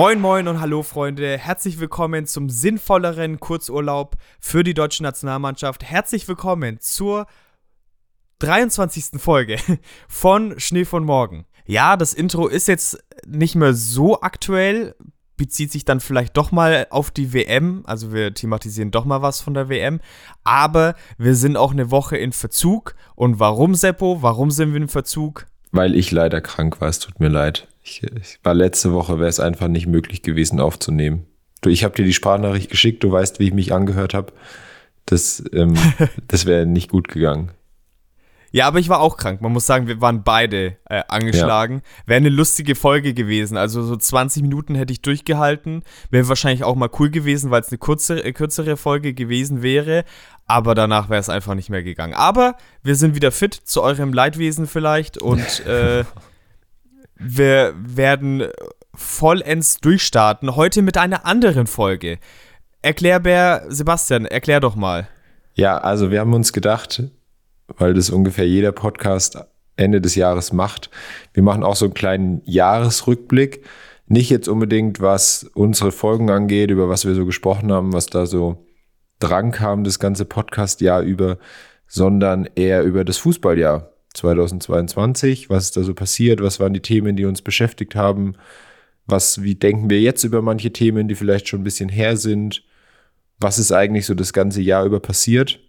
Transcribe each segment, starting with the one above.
Moin moin und hallo Freunde, herzlich willkommen zum sinnvolleren Kurzurlaub für die deutsche Nationalmannschaft. Herzlich willkommen zur 23. Folge von Schnee von Morgen. Ja, das Intro ist jetzt nicht mehr so aktuell, bezieht sich dann vielleicht doch mal auf die WM, also wir thematisieren doch mal was von der WM, aber wir sind auch eine Woche in Verzug. Und warum, Seppo? Warum sind wir in Verzug? Weil ich leider krank war, es tut mir leid. Ich, ich war letzte Woche, wäre es einfach nicht möglich gewesen aufzunehmen. Du, ich habe dir die Sprachnachricht geschickt, du weißt, wie ich mich angehört habe. Das, ähm, das wäre nicht gut gegangen. Ja, aber ich war auch krank. Man muss sagen, wir waren beide äh, angeschlagen. Ja. Wäre eine lustige Folge gewesen. Also so 20 Minuten hätte ich durchgehalten. Wäre wahrscheinlich auch mal cool gewesen, weil es eine kurze, äh, kürzere Folge gewesen wäre. Aber danach wäre es einfach nicht mehr gegangen. Aber wir sind wieder fit zu eurem Leidwesen vielleicht und äh, wir werden vollends durchstarten. Heute mit einer anderen Folge. Erklärbär, Sebastian, erklär doch mal. Ja, also wir haben uns gedacht, weil das ungefähr jeder Podcast Ende des Jahres macht, wir machen auch so einen kleinen Jahresrückblick. Nicht jetzt unbedingt, was unsere Folgen angeht, über was wir so gesprochen haben, was da so dran kam, das ganze Podcast-Jahr über, sondern eher über das Fußballjahr 2022. Was ist da so passiert? Was waren die Themen, die uns beschäftigt haben? Was, wie denken wir jetzt über manche Themen, die vielleicht schon ein bisschen her sind? Was ist eigentlich so das ganze Jahr über passiert?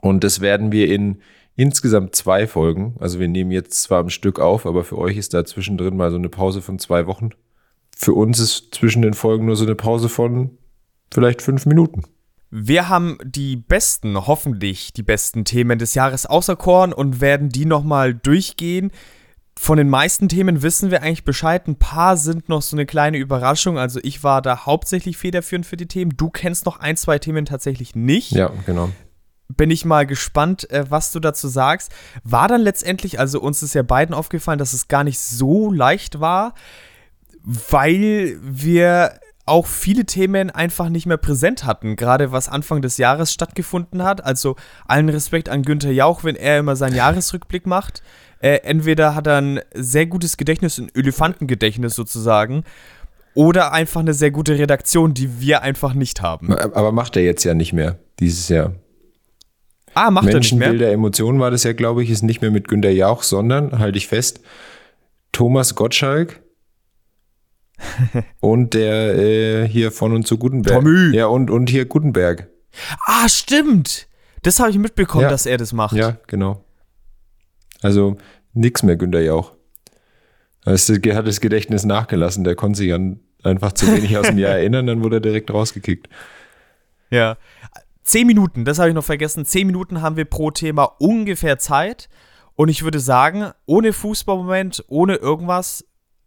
Und das werden wir in insgesamt zwei Folgen, also wir nehmen jetzt zwar ein Stück auf, aber für euch ist da zwischendrin mal so eine Pause von zwei Wochen. Für uns ist zwischen den Folgen nur so eine Pause von vielleicht fünf Minuten. Wir haben die besten, hoffentlich die besten Themen des Jahres auserkoren und werden die nochmal durchgehen. Von den meisten Themen wissen wir eigentlich Bescheid. Ein paar sind noch so eine kleine Überraschung. Also ich war da hauptsächlich federführend für die Themen. Du kennst noch ein, zwei Themen tatsächlich nicht. Ja, genau. Bin ich mal gespannt, äh, was du dazu sagst. War dann letztendlich, also uns ist ja beiden aufgefallen, dass es gar nicht so leicht war, weil wir auch viele Themen einfach nicht mehr präsent hatten, gerade was Anfang des Jahres stattgefunden hat. Also allen Respekt an Günther Jauch, wenn er immer seinen Jahresrückblick macht. Äh, entweder hat er ein sehr gutes Gedächtnis, ein Elefantengedächtnis sozusagen, oder einfach eine sehr gute Redaktion, die wir einfach nicht haben. Aber macht er jetzt ja nicht mehr, dieses Jahr. Ah, macht er nicht mehr? Bilder, Emotionen war das ja, glaube ich, ist nicht mehr mit Günter Jauch, sondern, halte ich fest, Thomas Gottschalk und der äh, hier von und zu Gutenberg. Tommy. Ja, und, und hier Gutenberg. Ah, stimmt. Das habe ich mitbekommen, ja. dass er das macht. Ja, genau. Also nix mehr Günter Jauch. Also, hat das Gedächtnis nachgelassen. Der konnte sich an einfach zu wenig aus dem Jahr erinnern, dann wurde er direkt rausgekickt. Ja. Zehn Minuten, das habe ich noch vergessen. Zehn Minuten haben wir pro Thema ungefähr Zeit. Und ich würde sagen, ohne Fußballmoment, ohne irgendwas,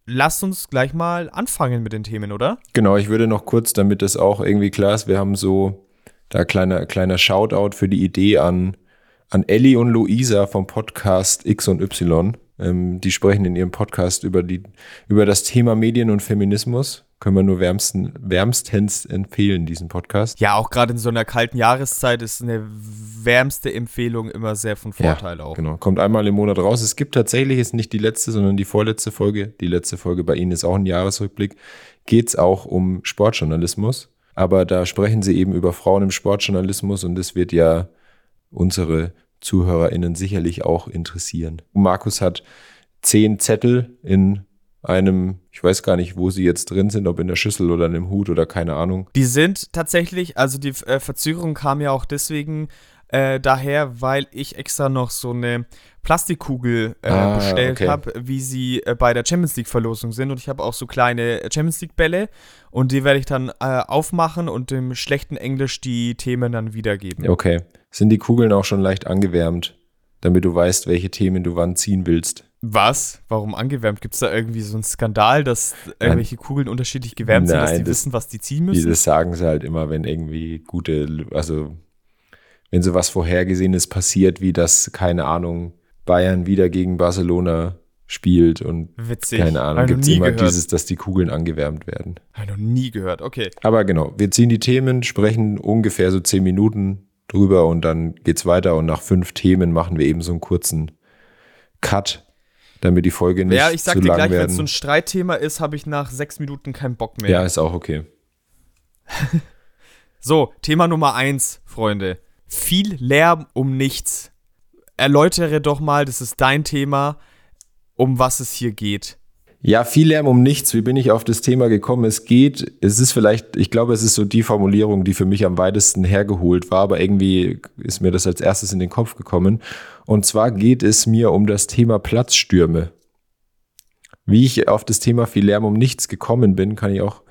lasst uns gleich mal anfangen mit den Themen, oder? Genau, ich würde noch kurz, damit es auch irgendwie klar ist, wir haben so da kleiner, kleiner Shoutout für die Idee an, an Ellie und Luisa vom Podcast X und Y. Ähm, die sprechen in ihrem Podcast über, die, über das Thema Medien und Feminismus. Können wir nur wärmsten, wärmstens empfehlen, diesen Podcast. Ja, auch gerade in so einer kalten Jahreszeit ist eine wärmste Empfehlung immer sehr von Vorteil ja, auch. Genau, kommt einmal im Monat raus. Es gibt tatsächlich, ist nicht die letzte, sondern die vorletzte Folge. Die letzte Folge bei Ihnen ist auch ein Jahresrückblick. Geht es auch um Sportjournalismus. Aber da sprechen sie eben über Frauen im Sportjournalismus und das wird ja unsere ZuhörerInnen sicherlich auch interessieren. Markus hat zehn Zettel in einem, ich weiß gar nicht, wo sie jetzt drin sind, ob in der Schüssel oder in dem Hut oder keine Ahnung. Die sind tatsächlich, also die äh, Verzögerung kam ja auch deswegen äh, daher, weil ich extra noch so eine Plastikkugel äh, ah, bestellt okay. habe, wie sie äh, bei der Champions League Verlosung sind. Und ich habe auch so kleine Champions League Bälle und die werde ich dann äh, aufmachen und im schlechten Englisch die Themen dann wiedergeben. Okay. Sind die Kugeln auch schon leicht angewärmt, damit du weißt, welche Themen du wann ziehen willst? Was? Warum angewärmt? Gibt es da irgendwie so einen Skandal, dass irgendwelche Kugeln unterschiedlich gewärmt Nein, sind, dass die das, wissen, was die ziehen müssen? Das sagen sie halt immer, wenn irgendwie gute, also wenn sowas Vorhergesehenes passiert, wie das, keine Ahnung, Bayern wieder gegen Barcelona spielt und Witzig. keine Ahnung, gibt es immer gehört. dieses, dass die Kugeln angewärmt werden. Habe ich noch nie gehört, okay. Aber genau, wir ziehen die Themen, sprechen ungefähr so zehn Minuten drüber und dann geht's weiter und nach fünf Themen machen wir eben so einen kurzen Cut damit die Folge nicht Ja, ich sag zu dir lang gleich, wenn werden. es so ein Streitthema ist, habe ich nach sechs Minuten keinen Bock mehr. ja, ist auch okay. So, Thema Nummer eins, Freunde. Viel Lärm um nichts. Erläutere doch mal, das ist dein Thema, um was es hier geht. Ja, viel Lärm um nichts. Wie bin ich auf das Thema gekommen? Es geht, es ist vielleicht, ich glaube, es ist so die Formulierung, die für mich am weitesten hergeholt war, aber irgendwie ist mir das als erstes in den Kopf gekommen. Und zwar geht es mir um das Thema Platzstürme. Wie ich auf das Thema viel Lärm um nichts gekommen bin, kann ich auch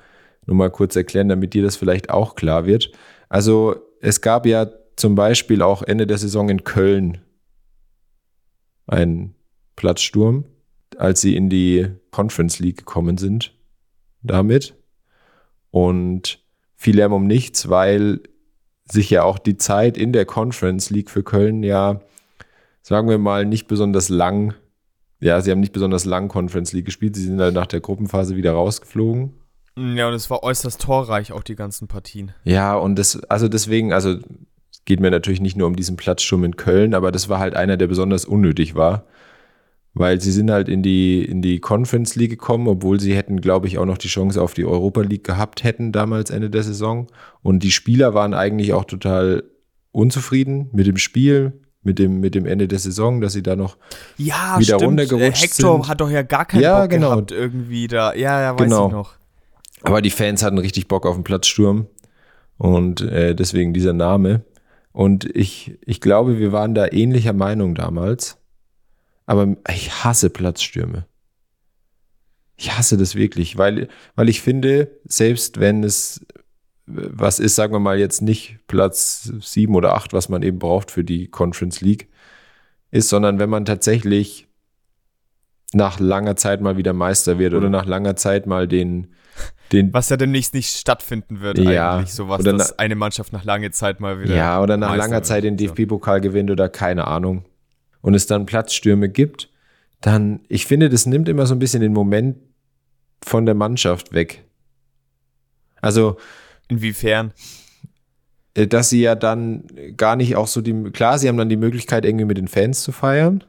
nur mal kurz erklären, damit dir das vielleicht auch klar wird. Also es gab ja zum Beispiel auch Ende der Saison in Köln einen Platzsturm, als sie in die Conference League gekommen sind damit. Und viel Lärm um nichts, weil sich ja auch die Zeit in der Conference League für Köln ja, sagen wir mal, nicht besonders lang, ja, sie haben nicht besonders lang Conference League gespielt. Sie sind dann nach der Gruppenphase wieder rausgeflogen. Ja, und es war äußerst torreich, auch die ganzen Partien. Ja, und das, also deswegen, also es geht mir natürlich nicht nur um diesen Platzsturm in Köln, aber das war halt einer, der besonders unnötig war. Weil sie sind halt in die, in die Conference League gekommen, obwohl sie hätten, glaube ich, auch noch die Chance auf die Europa League gehabt hätten, damals Ende der Saison. Und die Spieler waren eigentlich auch total unzufrieden mit dem Spiel, mit dem, mit dem Ende der Saison, dass sie da noch Ja, Wieder stimmt. runtergerutscht Äh, Hector sind. hat doch ja gar keinen Ja, Bock genau. gehabt irgendwie da. Ja, ja, weiß Genau. ich noch. Aber die Fans hatten richtig Bock auf den Platzsturm und äh, deswegen dieser Name. Und ich, ich glaube, wir waren da ähnlicher Meinung damals. Aber ich hasse Platzstürme. Ich hasse das wirklich, weil, weil ich finde, selbst wenn es was ist, sagen wir mal jetzt nicht Platz sieben oder acht, was man eben braucht für die Conference League, ist, sondern wenn man tatsächlich nach langer Zeit mal wieder Meister wird oder nach langer Zeit mal den, den Was ja demnächst nicht stattfinden wird Ja, eigentlich. Sowas, oder dass na- eine Mannschaft nach langer Zeit mal wieder. Ja, oder nach Meister langer. Zeit den. DFB-Pokal gewinnt oder keine Ahnung. Und es dann Platzstürme gibt, dann, ich finde, das nimmt immer so ein bisschen den Moment von der Mannschaft weg. Also, Inwiefern? äh, dass sie ja dann gar nicht auch so die, klar, sie haben dann die Möglichkeit, irgendwie mit den Fans zu feiern.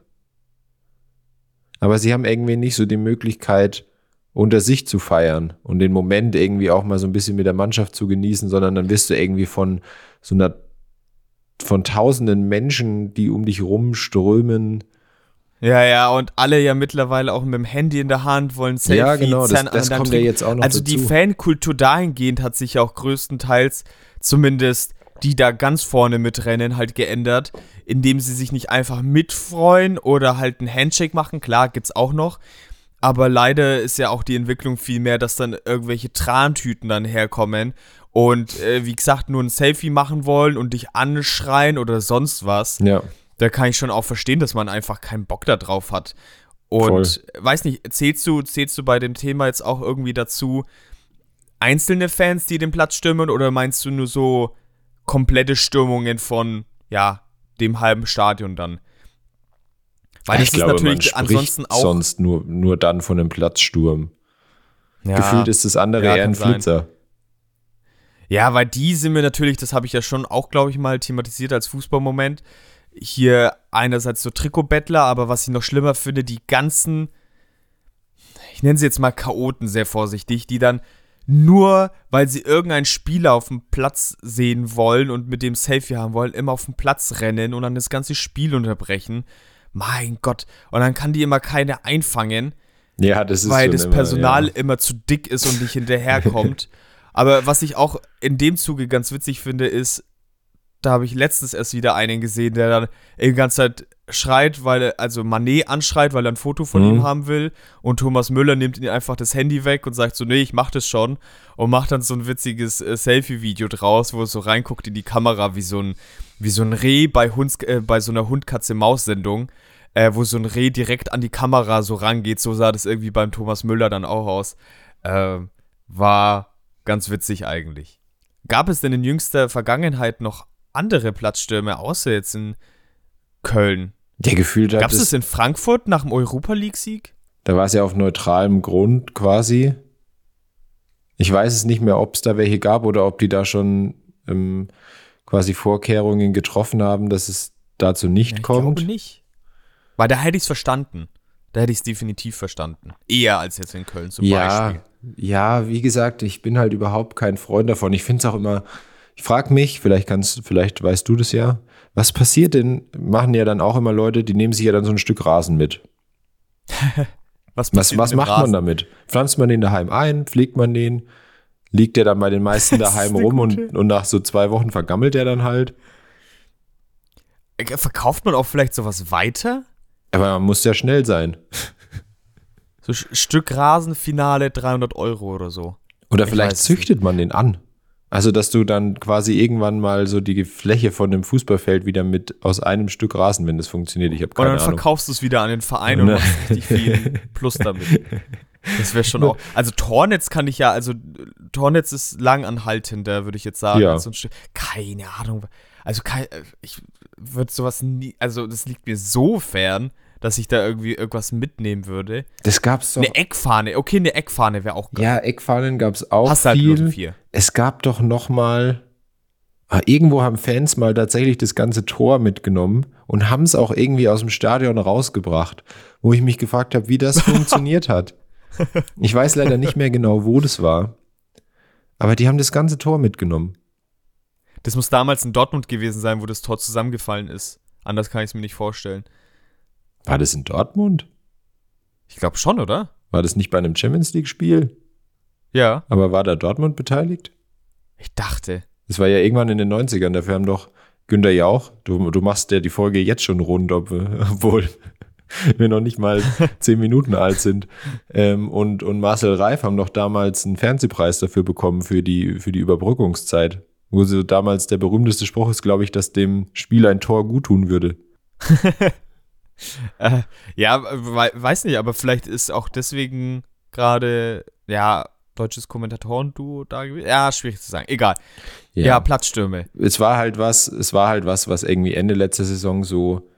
Aber sie haben irgendwie nicht so die Möglichkeit, unter sich zu feiern und den Moment irgendwie auch mal so ein bisschen mit der Mannschaft zu genießen, sondern dann wirst du irgendwie von so einer, von tausenden Menschen, die um dich rumströmen. Ja, ja, und alle ja mittlerweile auch mit dem Handy in der Hand wollen Selfie. ja, genau, das, das kommt ja jetzt auch noch Also dazu. die Fankultur dahingehend hat sich ja auch größtenteils, zumindest die da ganz vorne mitrennen, halt geändert, indem sie sich nicht einfach mitfreuen oder halt ein Handshake machen. Klar, gibt's auch noch. Aber leider ist ja auch die Entwicklung viel mehr, dass dann irgendwelche Trantüten dann herkommen und äh, wie gesagt nur ein Selfie machen wollen und dich anschreien oder sonst was ja, da kann ich schon auch verstehen, dass man einfach keinen Bock da drauf hat. Und weiß nicht, zählst du, zählst du bei dem Thema jetzt auch irgendwie dazu einzelne Fans, die den Platz stürmen, oder meinst du nur so komplette Stürmungen von, ja, dem halben Stadion dann? Weil ich das glaube, ist man natürlich spricht ansonsten auch. sonst nur, nur dann von einem Platzsturm. ja, Gefühlt ist das andere Ja, eher ein kann sein. Ja, weil die sind mir natürlich, das habe ich ja schon auch, glaube ich, mal thematisiert als Fußballmoment. Hier einerseits so Trikotbettler, aber was ich noch schlimmer finde, die ganzen, ich nenne sie jetzt mal Chaoten sehr vorsichtig, die dann nur, weil sie irgendeinen Spieler auf dem Platz sehen wollen und mit dem Selfie haben wollen, immer auf den Platz rennen und dann das ganze Spiel unterbrechen. Mein Gott. Und dann kann die immer keine einfangen Ja, das ist weil das immer, Personal Ja. immer zu dick ist und nicht hinterherkommt. Aber was ich auch in dem Zuge ganz witzig finde, ist, da habe ich letztens erst wieder einen gesehen, der dann die ganze Zeit schreit, weil er, also Manet anschreit, weil er ein Foto von Mhm. ihm haben will und Thomas Müller nimmt ihm einfach das Handy weg und sagt so, nee, ich mach das schon und macht dann so ein witziges äh, Selfie-Video draus, wo er so reinguckt in die Kamera wie so ein, wie so ein Reh bei, Hunds, äh, bei so einer Hund-Katze-Maus-Sendung, äh, wo so ein Reh direkt an die Kamera so rangeht, so sah das irgendwie beim Thomas Müller dann auch aus. Äh, war ganz witzig eigentlich. Gab es denn in jüngster Vergangenheit noch andere Platzstürme, außer jetzt in Köln? Der gefühlt hat Gab es in Frankfurt nach dem Europa League-Sieg? da war es ja auf neutralem Grund quasi. Ich weiß es nicht mehr, ob es da welche gab oder ob die da schon ähm, quasi Vorkehrungen getroffen haben, dass es dazu nicht ich kommt. glaube nicht. Weil da hätte ich es verstanden. Da hätte ich es definitiv verstanden. Eher als jetzt in Köln zum ja, Beispiel. Ja, wie gesagt, ich bin halt überhaupt kein Freund davon. Ich finde es auch immer, ich frage mich, vielleicht kannst, vielleicht weißt du das ja, was passiert denn, machen ja dann auch immer Leute, die nehmen sich ja dann so ein Stück Rasen mit. was was, was macht Rasen? man damit? Pflanzt man den daheim ein, pflegt man den, liegt der dann bei den meisten daheim rum und, und nach so zwei Wochen vergammelt der dann halt. Äh, verkauft man auch vielleicht sowas weiter? Aber man muss ja schnell sein. So Stück Rasenfinale 300 Euro oder so. Oder ich vielleicht züchtet nicht. man den an. Also, dass du dann quasi irgendwann mal so die Fläche von dem Fußballfeld wieder mit aus einem Stück Rasen, wenn das funktioniert. Ich habe keine Ahnung. Und dann Ahnung. verkaufst du es wieder an den Verein und ne. machst richtig viel Plus damit. Das wäre schon auch. Also Tornetz kann ich ja, also Tornetz ist langanhaltender, würde ich jetzt sagen. Ja. So keine Ahnung. Also ich würde sowas nie, also das liegt mir so fern dass ich da irgendwie irgendwas mitnehmen würde. Das gab's doch. Eine Eckfahne. Okay, eine Eckfahne wäre auch geil. Ja, Eckfahnen gab's auch Hast halt viel. Halt vier. Es gab doch noch mal ah, irgendwo haben Fans mal tatsächlich das ganze Tor mitgenommen und haben es auch irgendwie aus dem Stadion rausgebracht, wo ich mich gefragt habe, wie das funktioniert hat. Ich weiß leider nicht mehr genau, wo das war. Aber die haben das ganze Tor mitgenommen. Das muss damals in Dortmund gewesen sein, wo das Tor zusammengefallen ist. Anders kann ich es mir nicht vorstellen. War das in Dortmund? Ich glaube schon, oder? War das nicht bei einem Champions League-Spiel? Ja. Aber war da Dortmund beteiligt? Ich dachte. Das war ja irgendwann in den 90ern. Dafür haben doch Günter Jauch, du, du machst ja die Folge jetzt schon rund, ob, obwohl wir noch nicht mal zehn Minuten alt sind. Ähm, und, und Marcel Reif haben doch damals einen Fernsehpreis dafür bekommen für die, für die Überbrückungszeit. Wo so damals der berühmteste Spruch ist, glaube ich, dass dem Spiel ein Tor guttun würde. äh, ja, weiß nicht, aber vielleicht ist auch deswegen gerade, ja, deutsches Kommentatoren-Duo da gewesen. Ja, schwierig zu sagen. Egal. Ja. ja, Platzstürme. Es war halt was, es war halt was, was irgendwie Ende letzter Saison so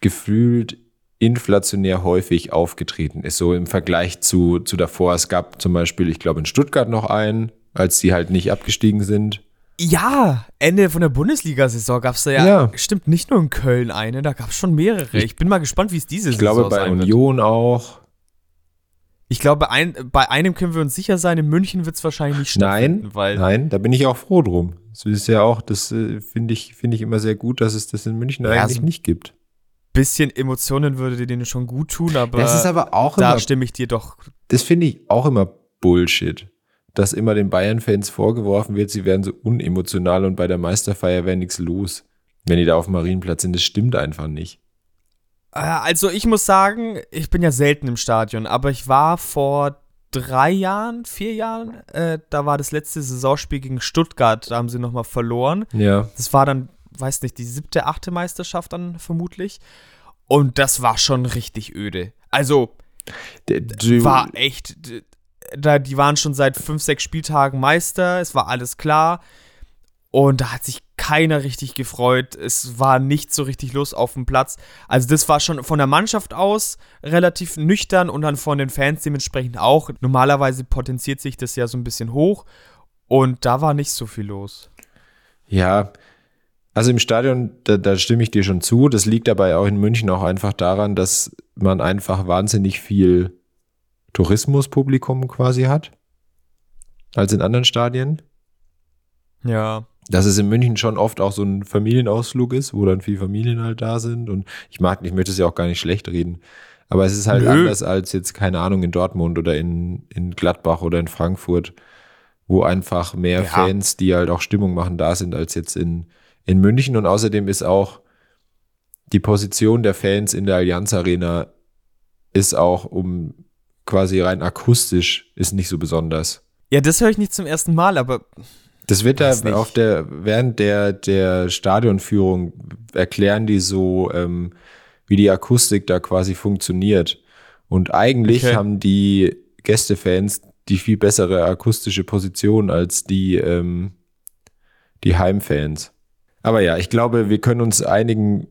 gefühlt inflationär häufig aufgetreten ist, so im Vergleich zu, zu davor. Es gab zum Beispiel, ich glaube, in Stuttgart noch einen, als sie halt nicht abgestiegen sind. Ja, Ende von der Bundesliga-Saison gab es da ja, ja, stimmt, nicht nur in Köln eine, da gab es schon mehrere. Ich bin mal gespannt, wie es diese ich Saison Ich glaube, bei Union wird. auch. Ich glaube, ein, bei einem können wir uns sicher sein, in München wird es wahrscheinlich nicht stattfinden. Nein, weil nein, da bin ich auch froh drum. Das ist ja auch, das äh, finde ich, find ich immer sehr gut, dass es das in München ja, eigentlich so nicht gibt. Bisschen Emotionen würde dir denen schon gut tun, aber, das ist aber auch da immer, stimme ich dir doch. Das finde ich auch immer Bullshit dass immer den Bayern-Fans vorgeworfen wird, sie wären so unemotional und bei der Meisterfeier wäre nichts los, wenn die da auf dem Marienplatz sind. Das stimmt einfach nicht. Äh, also ich muss sagen, ich bin ja selten im Stadion, aber ich war vor drei Jahren, vier Jahren, äh, da war das letzte Saisonspiel gegen Stuttgart, da haben sie nochmal verloren. Ja. Das war dann, weiß nicht, die siebte, achte Meisterschaft dann vermutlich. Und das war schon richtig öde. Also, du, war echt, da, die waren schon seit fünf, sechs Spieltagen Meister, es war alles klar. Und da hat sich keiner richtig gefreut. Es war nicht so richtig los auf dem Platz. Also das war schon von der Mannschaft aus relativ nüchtern und dann von den Fans dementsprechend auch. Normalerweise potenziert sich das ja so ein bisschen hoch und da war nicht so viel los. Ja, also im Stadion, da, da stimme ich dir schon zu. Das liegt dabei auch in München auch einfach daran, dass man einfach wahnsinnig viel Tourismuspublikum quasi hat, als in anderen Stadien. Ja. Dass es in München schon oft auch so ein Familienausflug ist, wo dann viele Familien halt da sind. Und ich mag, ich möchte es ja auch gar nicht schlecht reden. Aber es ist halt Nö. anders als jetzt, keine Ahnung, in Dortmund oder in, in Gladbach oder in Frankfurt, wo einfach mehr ja. Fans, die halt auch Stimmung machen, da sind, als jetzt in, in München. Und außerdem ist auch die Position der Fans in der Allianz Arena ist auch um quasi rein akustisch ist nicht so besonders. Ja, das höre ich nicht zum ersten Mal, aber. Das wird da auf der, während der, der Stadionführung erklären die so, ähm, wie die Akustik da quasi funktioniert. Und eigentlich okay. haben die Gästefans die viel bessere akustische Position als die, ähm, die Heimfans. Aber ja, ich glaube, wir können uns einigen,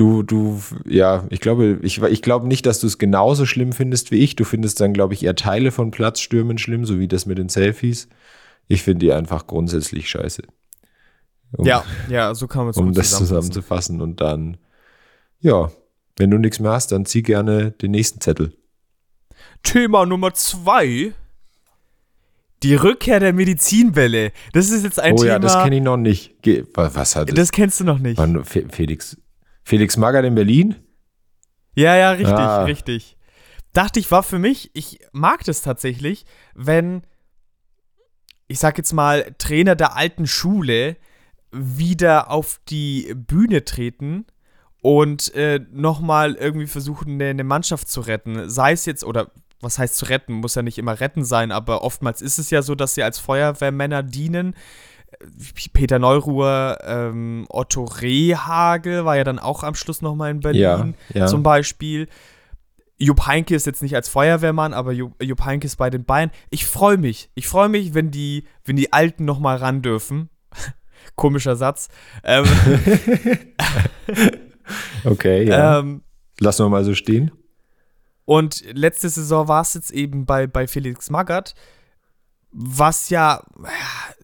Du, du, ja, ich glaube, ich, ich glaube nicht, dass du es genauso schlimm findest wie ich. Du findest dann, glaube ich, eher Teile von Platzstürmen schlimm, so wie das mit den Selfies. Ich finde die einfach grundsätzlich scheiße. Um, ja, ja, so kann man es Um das zusammenzufassen und dann, ja, Wenn du nichts mehr hast, dann zieh gerne den nächsten Zettel. Thema Nummer zwei. Die Rückkehr der Medizinwelle. Das ist jetzt ein oh Thema. ja, das kenne ich noch nicht. Was, hat das? Das kennst du noch nicht. Felix, Felix Magath in Berlin? Ja, ja, richtig, Ah. richtig. Dachte ich, war für mich, ich mag das tatsächlich, wenn, ich sag jetzt mal, Trainer der alten Schule wieder auf die Bühne treten und äh, nochmal irgendwie versuchen, eine, eine Mannschaft zu retten. Sei es jetzt, oder was heißt zu retten, muss ja nicht immer retten sein, aber oftmals ist es ja so, dass sie als Feuerwehrmänner dienen. Peter Neuruhr, ähm, Otto Rehagel war ja dann auch am Schluss nochmal in Berlin Ja, ja. zum Beispiel. Jupp Heynckes ist jetzt nicht als Feuerwehrmann, aber Jupp, Jupp Heynckes bei den Bayern. Ich freue mich. Ich freue mich, wenn die, wenn die Alten nochmal ran dürfen. Komischer Satz. Ähm, Okay, ja. ähm, Lassen wir mal so stehen. Und letzte Saison war es jetzt eben bei, bei Felix Magath, was ja,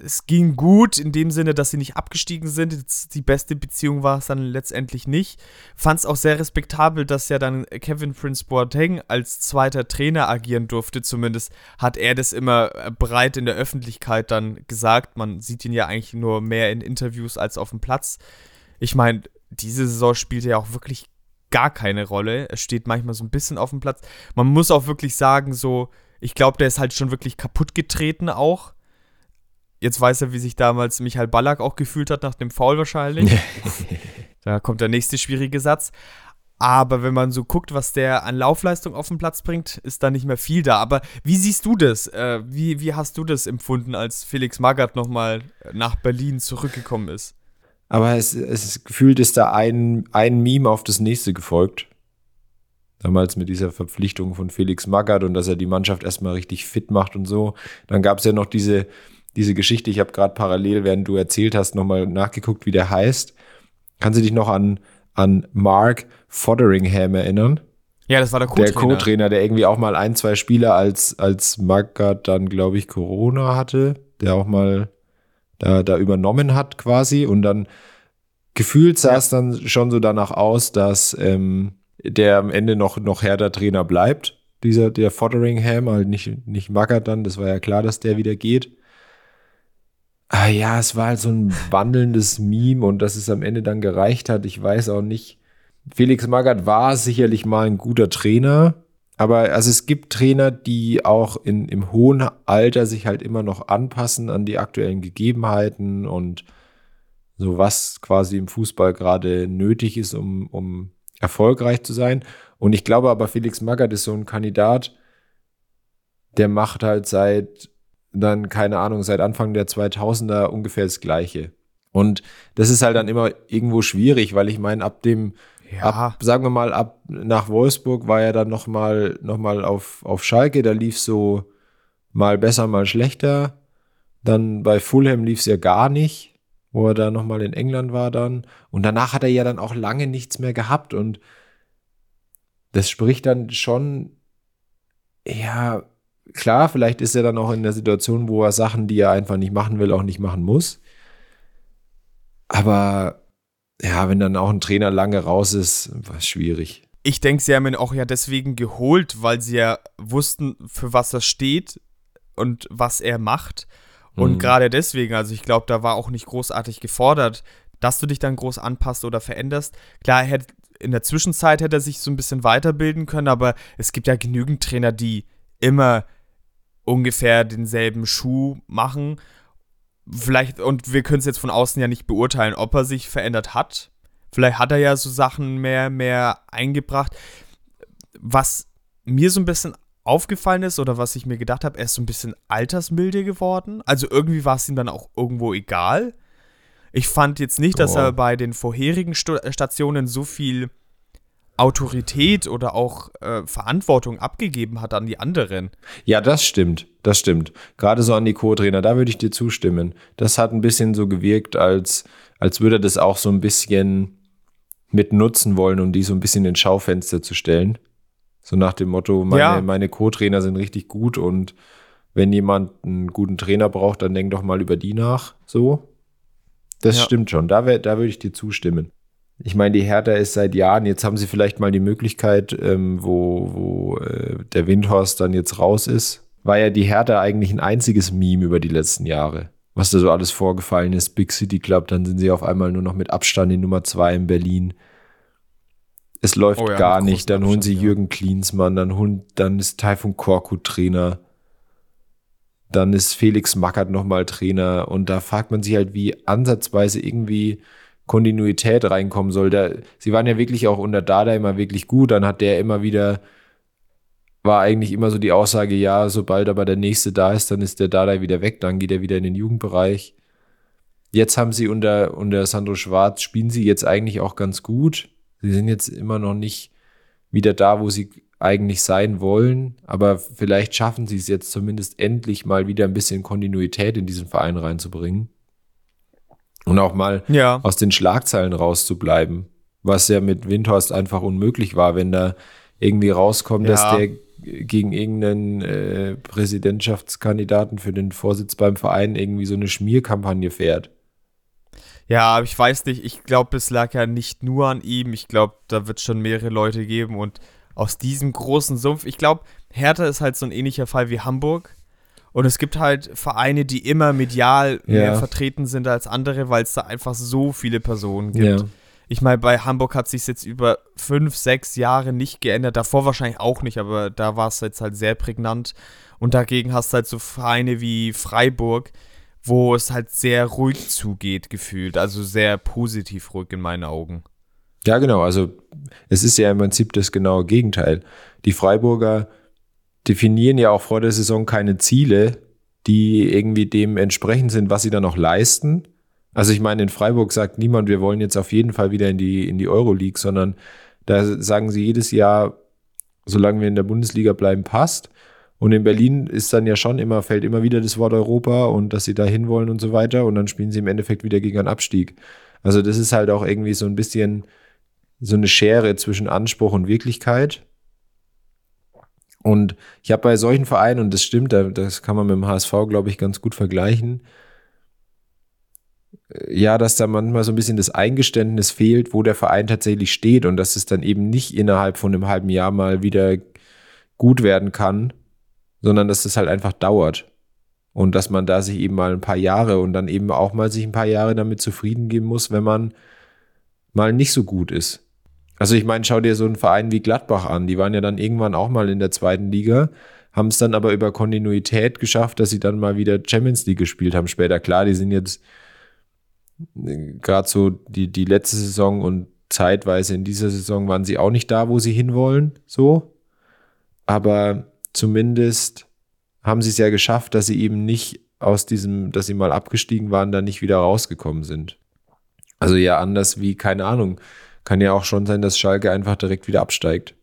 es ging gut in dem Sinne, dass sie nicht abgestiegen sind. Die beste Beziehung war es dann letztendlich nicht. Fand es auch sehr respektabel, dass ja dann Kevin Prince Boateng als zweiter Trainer agieren durfte. Zumindest hat er das immer äh, breit in der Öffentlichkeit dann gesagt. Man sieht ihn ja eigentlich nur mehr in Interviews als auf dem Platz. Ich meine, diese Saison spielt er ja auch wirklich gar keine Rolle. Es steht manchmal so ein bisschen auf dem Platz. Man muss auch wirklich sagen, so, ich glaube, der ist halt schon wirklich kaputt getreten auch. Jetzt weiß er, wie sich damals Michael Ballack auch gefühlt hat nach dem Foul wahrscheinlich. da kommt der nächste schwierige Satz. Aber wenn man so guckt, was der an Laufleistung auf den Platz bringt, ist da nicht mehr viel da. Aber wie siehst du das? Äh, wie, wie hast du das empfunden, als Felix Magath nochmal nach Berlin zurückgekommen ist? Aber es, es gefühlt ist da ein, ein Meme auf das nächste gefolgt. Damals mit dieser Verpflichtung von Felix Magath und dass er die Mannschaft erstmal richtig fit macht und so. Dann gab es ja noch diese, diese Geschichte, ich habe gerade parallel, während du erzählt hast, nochmal nachgeguckt, wie der heißt. Kannst du dich noch an, an Mark Fotheringham erinnern? Ja, das war der Der Co-Trainer. Co-Trainer, der irgendwie auch mal ein, zwei Spiele als, als Magath dann, glaube ich, Corona hatte, der auch mal da, da übernommen hat quasi und dann gefühlt sah es dann schon so danach aus, dass ähm, der am Ende noch, noch härter Trainer bleibt. Dieser, der Fotheringham, halt nicht, nicht Magath dann, das war ja klar, dass der wieder geht. Ah ja, es war halt so ein wandelndes Meme und dass es am Ende dann gereicht hat, ich weiß auch nicht. Felix Magath war sicherlich mal ein guter Trainer, aber also es gibt Trainer, die auch in, im hohen Alter sich halt immer noch anpassen an die aktuellen Gegebenheiten und so was quasi im Fußball gerade nötig ist, um, um erfolgreich zu sein. Und ich glaube aber, Felix Magath ist so ein Kandidat, der macht halt seit dann, keine Ahnung, seit Anfang der 2000er ungefähr das Gleiche. Und das ist halt dann immer irgendwo schwierig, weil ich meine, ab dem, Ja. ab, sagen wir mal, ab nach Wolfsburg war er dann noch mal, noch mal auf, auf Schalke, da lief so mal besser, mal schlechter. Dann bei Fulham lief es ja gar nicht, wo er da noch mal in England war dann. Und danach hat er ja dann auch lange nichts mehr gehabt und das spricht dann schon, ja, klar, vielleicht ist er dann auch in der Situation, wo er Sachen, die er einfach nicht machen will, auch nicht machen muss. Aber ja, wenn dann auch ein Trainer lange raus ist, war es schwierig. Ich denke, sie haben ihn auch ja deswegen geholt, weil sie ja wussten, für was er steht und was er macht. Und Mhm. gerade deswegen, also ich glaube, da war auch nicht großartig gefordert, dass du dich dann groß anpasst oder veränderst. Klar, hätte, in der Zwischenzeit hätte er sich so ein bisschen weiterbilden können, aber es gibt ja genügend Trainer, die immer ungefähr denselben Schuh machen. Vielleicht, und wir können es jetzt von außen ja nicht beurteilen, ob er sich verändert hat. Vielleicht hat er ja so Sachen mehr, mehr eingebracht. Was mir so ein bisschen aufgefallen ist oder was ich mir gedacht habe, er ist so ein bisschen altersmilde geworden. Also irgendwie war es ihm dann auch irgendwo egal. Ich fand jetzt nicht, dass Oh. er bei den vorherigen Sto Stationen so viel Autorität oder auch äh, Verantwortung abgegeben hat an die anderen. Ja, das stimmt. Das stimmt. Gerade so an die Co-Trainer, da würde ich dir zustimmen. Das hat ein bisschen so gewirkt, als, als würde er das auch so ein bisschen mit nutzen wollen, um die so ein bisschen ins Schaufenster zu stellen. So nach dem Motto, meine, Ja. meine Co-Trainer sind richtig gut und wenn jemand einen guten Trainer braucht, dann denk doch mal über die nach. So. Das Ja. stimmt schon. Da, wär, da würde ich dir zustimmen. ich meine, die Hertha ist seit Jahren, jetzt haben sie vielleicht mal die Möglichkeit, ähm, wo, wo äh, der Windhorst dann jetzt raus ist, war ja die Hertha eigentlich ein einziges Meme über die letzten Jahre. Was da so alles vorgefallen ist, Big City Club, dann sind sie auf einmal nur noch mit Abstand die Nummer zwei in Berlin. Es läuft oh ja, gar nicht. Dann holen sie Jürgen Klinsmann, dann, holen, dann ist Taifun Korku Trainer. Dann ist Felix Mackert nochmal Trainer. Und da fragt man sich halt, wie ansatzweise irgendwie Kontinuität reinkommen soll. Da, sie waren ja wirklich auch unter Dada immer wirklich gut. Dann hat der immer wieder, war eigentlich immer so die Aussage, ja, sobald aber der nächste da ist, dann ist der Dada wieder weg, dann geht er wieder in den Jugendbereich. Jetzt haben sie unter, unter Sandro Schwarz, spielen sie jetzt eigentlich auch ganz gut. Sie sind jetzt immer noch nicht wieder da, wo sie eigentlich sein wollen, aber vielleicht schaffen sie es jetzt zumindest endlich mal wieder ein bisschen Kontinuität in diesen Verein reinzubringen. Und auch mal ja. aus den Schlagzeilen rauszubleiben, was ja mit Windhorst einfach unmöglich war, wenn da irgendwie rauskommt, ja. dass der gegen irgendeinen äh, Präsidentschaftskandidaten für den Vorsitz beim Verein irgendwie so eine Schmierkampagne fährt. Ja, ich weiß nicht, ich glaube, es lag ja nicht nur an ihm. Ich glaube, da wird es schon mehrere Leute geben und aus diesem großen Sumpf, ich glaube, Hertha ist halt so ein ähnlicher Fall wie Hamburg. Und es gibt halt Vereine, die immer medial ja. mehr vertreten sind als andere, weil es da einfach so viele Personen gibt. Ja. Ich meine, bei Hamburg hat sich jetzt über fünf, sechs Jahre nicht geändert. Davor wahrscheinlich auch nicht, aber da war es jetzt halt sehr prägnant. Und dagegen hast du halt so Vereine wie Freiburg, wo es halt sehr ruhig zugeht, gefühlt. Also sehr positiv ruhig in meinen Augen. Ja, genau. Also es ist ja im Prinzip das genaue Gegenteil. Die Freiburger definieren ja auch vor der Saison keine Ziele, die irgendwie dem entsprechend sind, was sie dann noch leisten. Also ich meine, in Freiburg sagt niemand, wir wollen jetzt auf jeden Fall wieder in die, in die Euroleague, sondern da sagen sie jedes Jahr, solange wir in der Bundesliga bleiben, passt. Und in Berlin ist dann ja schon immer, fällt immer wieder das Wort Europa und dass sie da hinwollen und so weiter. Und dann spielen sie im Endeffekt wieder gegen einen Abstieg. Also das ist halt auch irgendwie so ein bisschen so eine Schere zwischen Anspruch und Wirklichkeit. Und ich habe bei solchen Vereinen, und das stimmt, das kann man mit dem HSV, glaube ich, ganz gut vergleichen, äh, ja, dass da manchmal so ein bisschen das Eingeständnis fehlt, wo der Verein tatsächlich steht und dass es dann eben nicht innerhalb von einem halben Jahr mal wieder gut werden kann, sondern dass es halt einfach dauert. Und dass man da sich eben mal ein paar Jahre und dann eben auch mal sich ein paar Jahre damit zufrieden geben muss, wenn man mal nicht so gut ist. Also ich meine, schau dir so einen Verein wie Gladbach an. Die waren ja dann irgendwann auch mal in der zweiten Liga, haben es dann aber über Kontinuität geschafft, dass sie dann mal wieder Champions League gespielt haben später. Klar, die sind jetzt äh, gerade so die, die letzte Saison und zeitweise in dieser Saison waren sie auch nicht da, wo sie hinwollen, so. Aber zumindest haben sie es ja geschafft, dass sie eben nicht aus diesem, dass sie mal abgestiegen waren, dann nicht wieder rausgekommen sind. Also ja, anders wie, keine Ahnung, kann ja auch schon sein, dass Schalke einfach direkt wieder absteigt.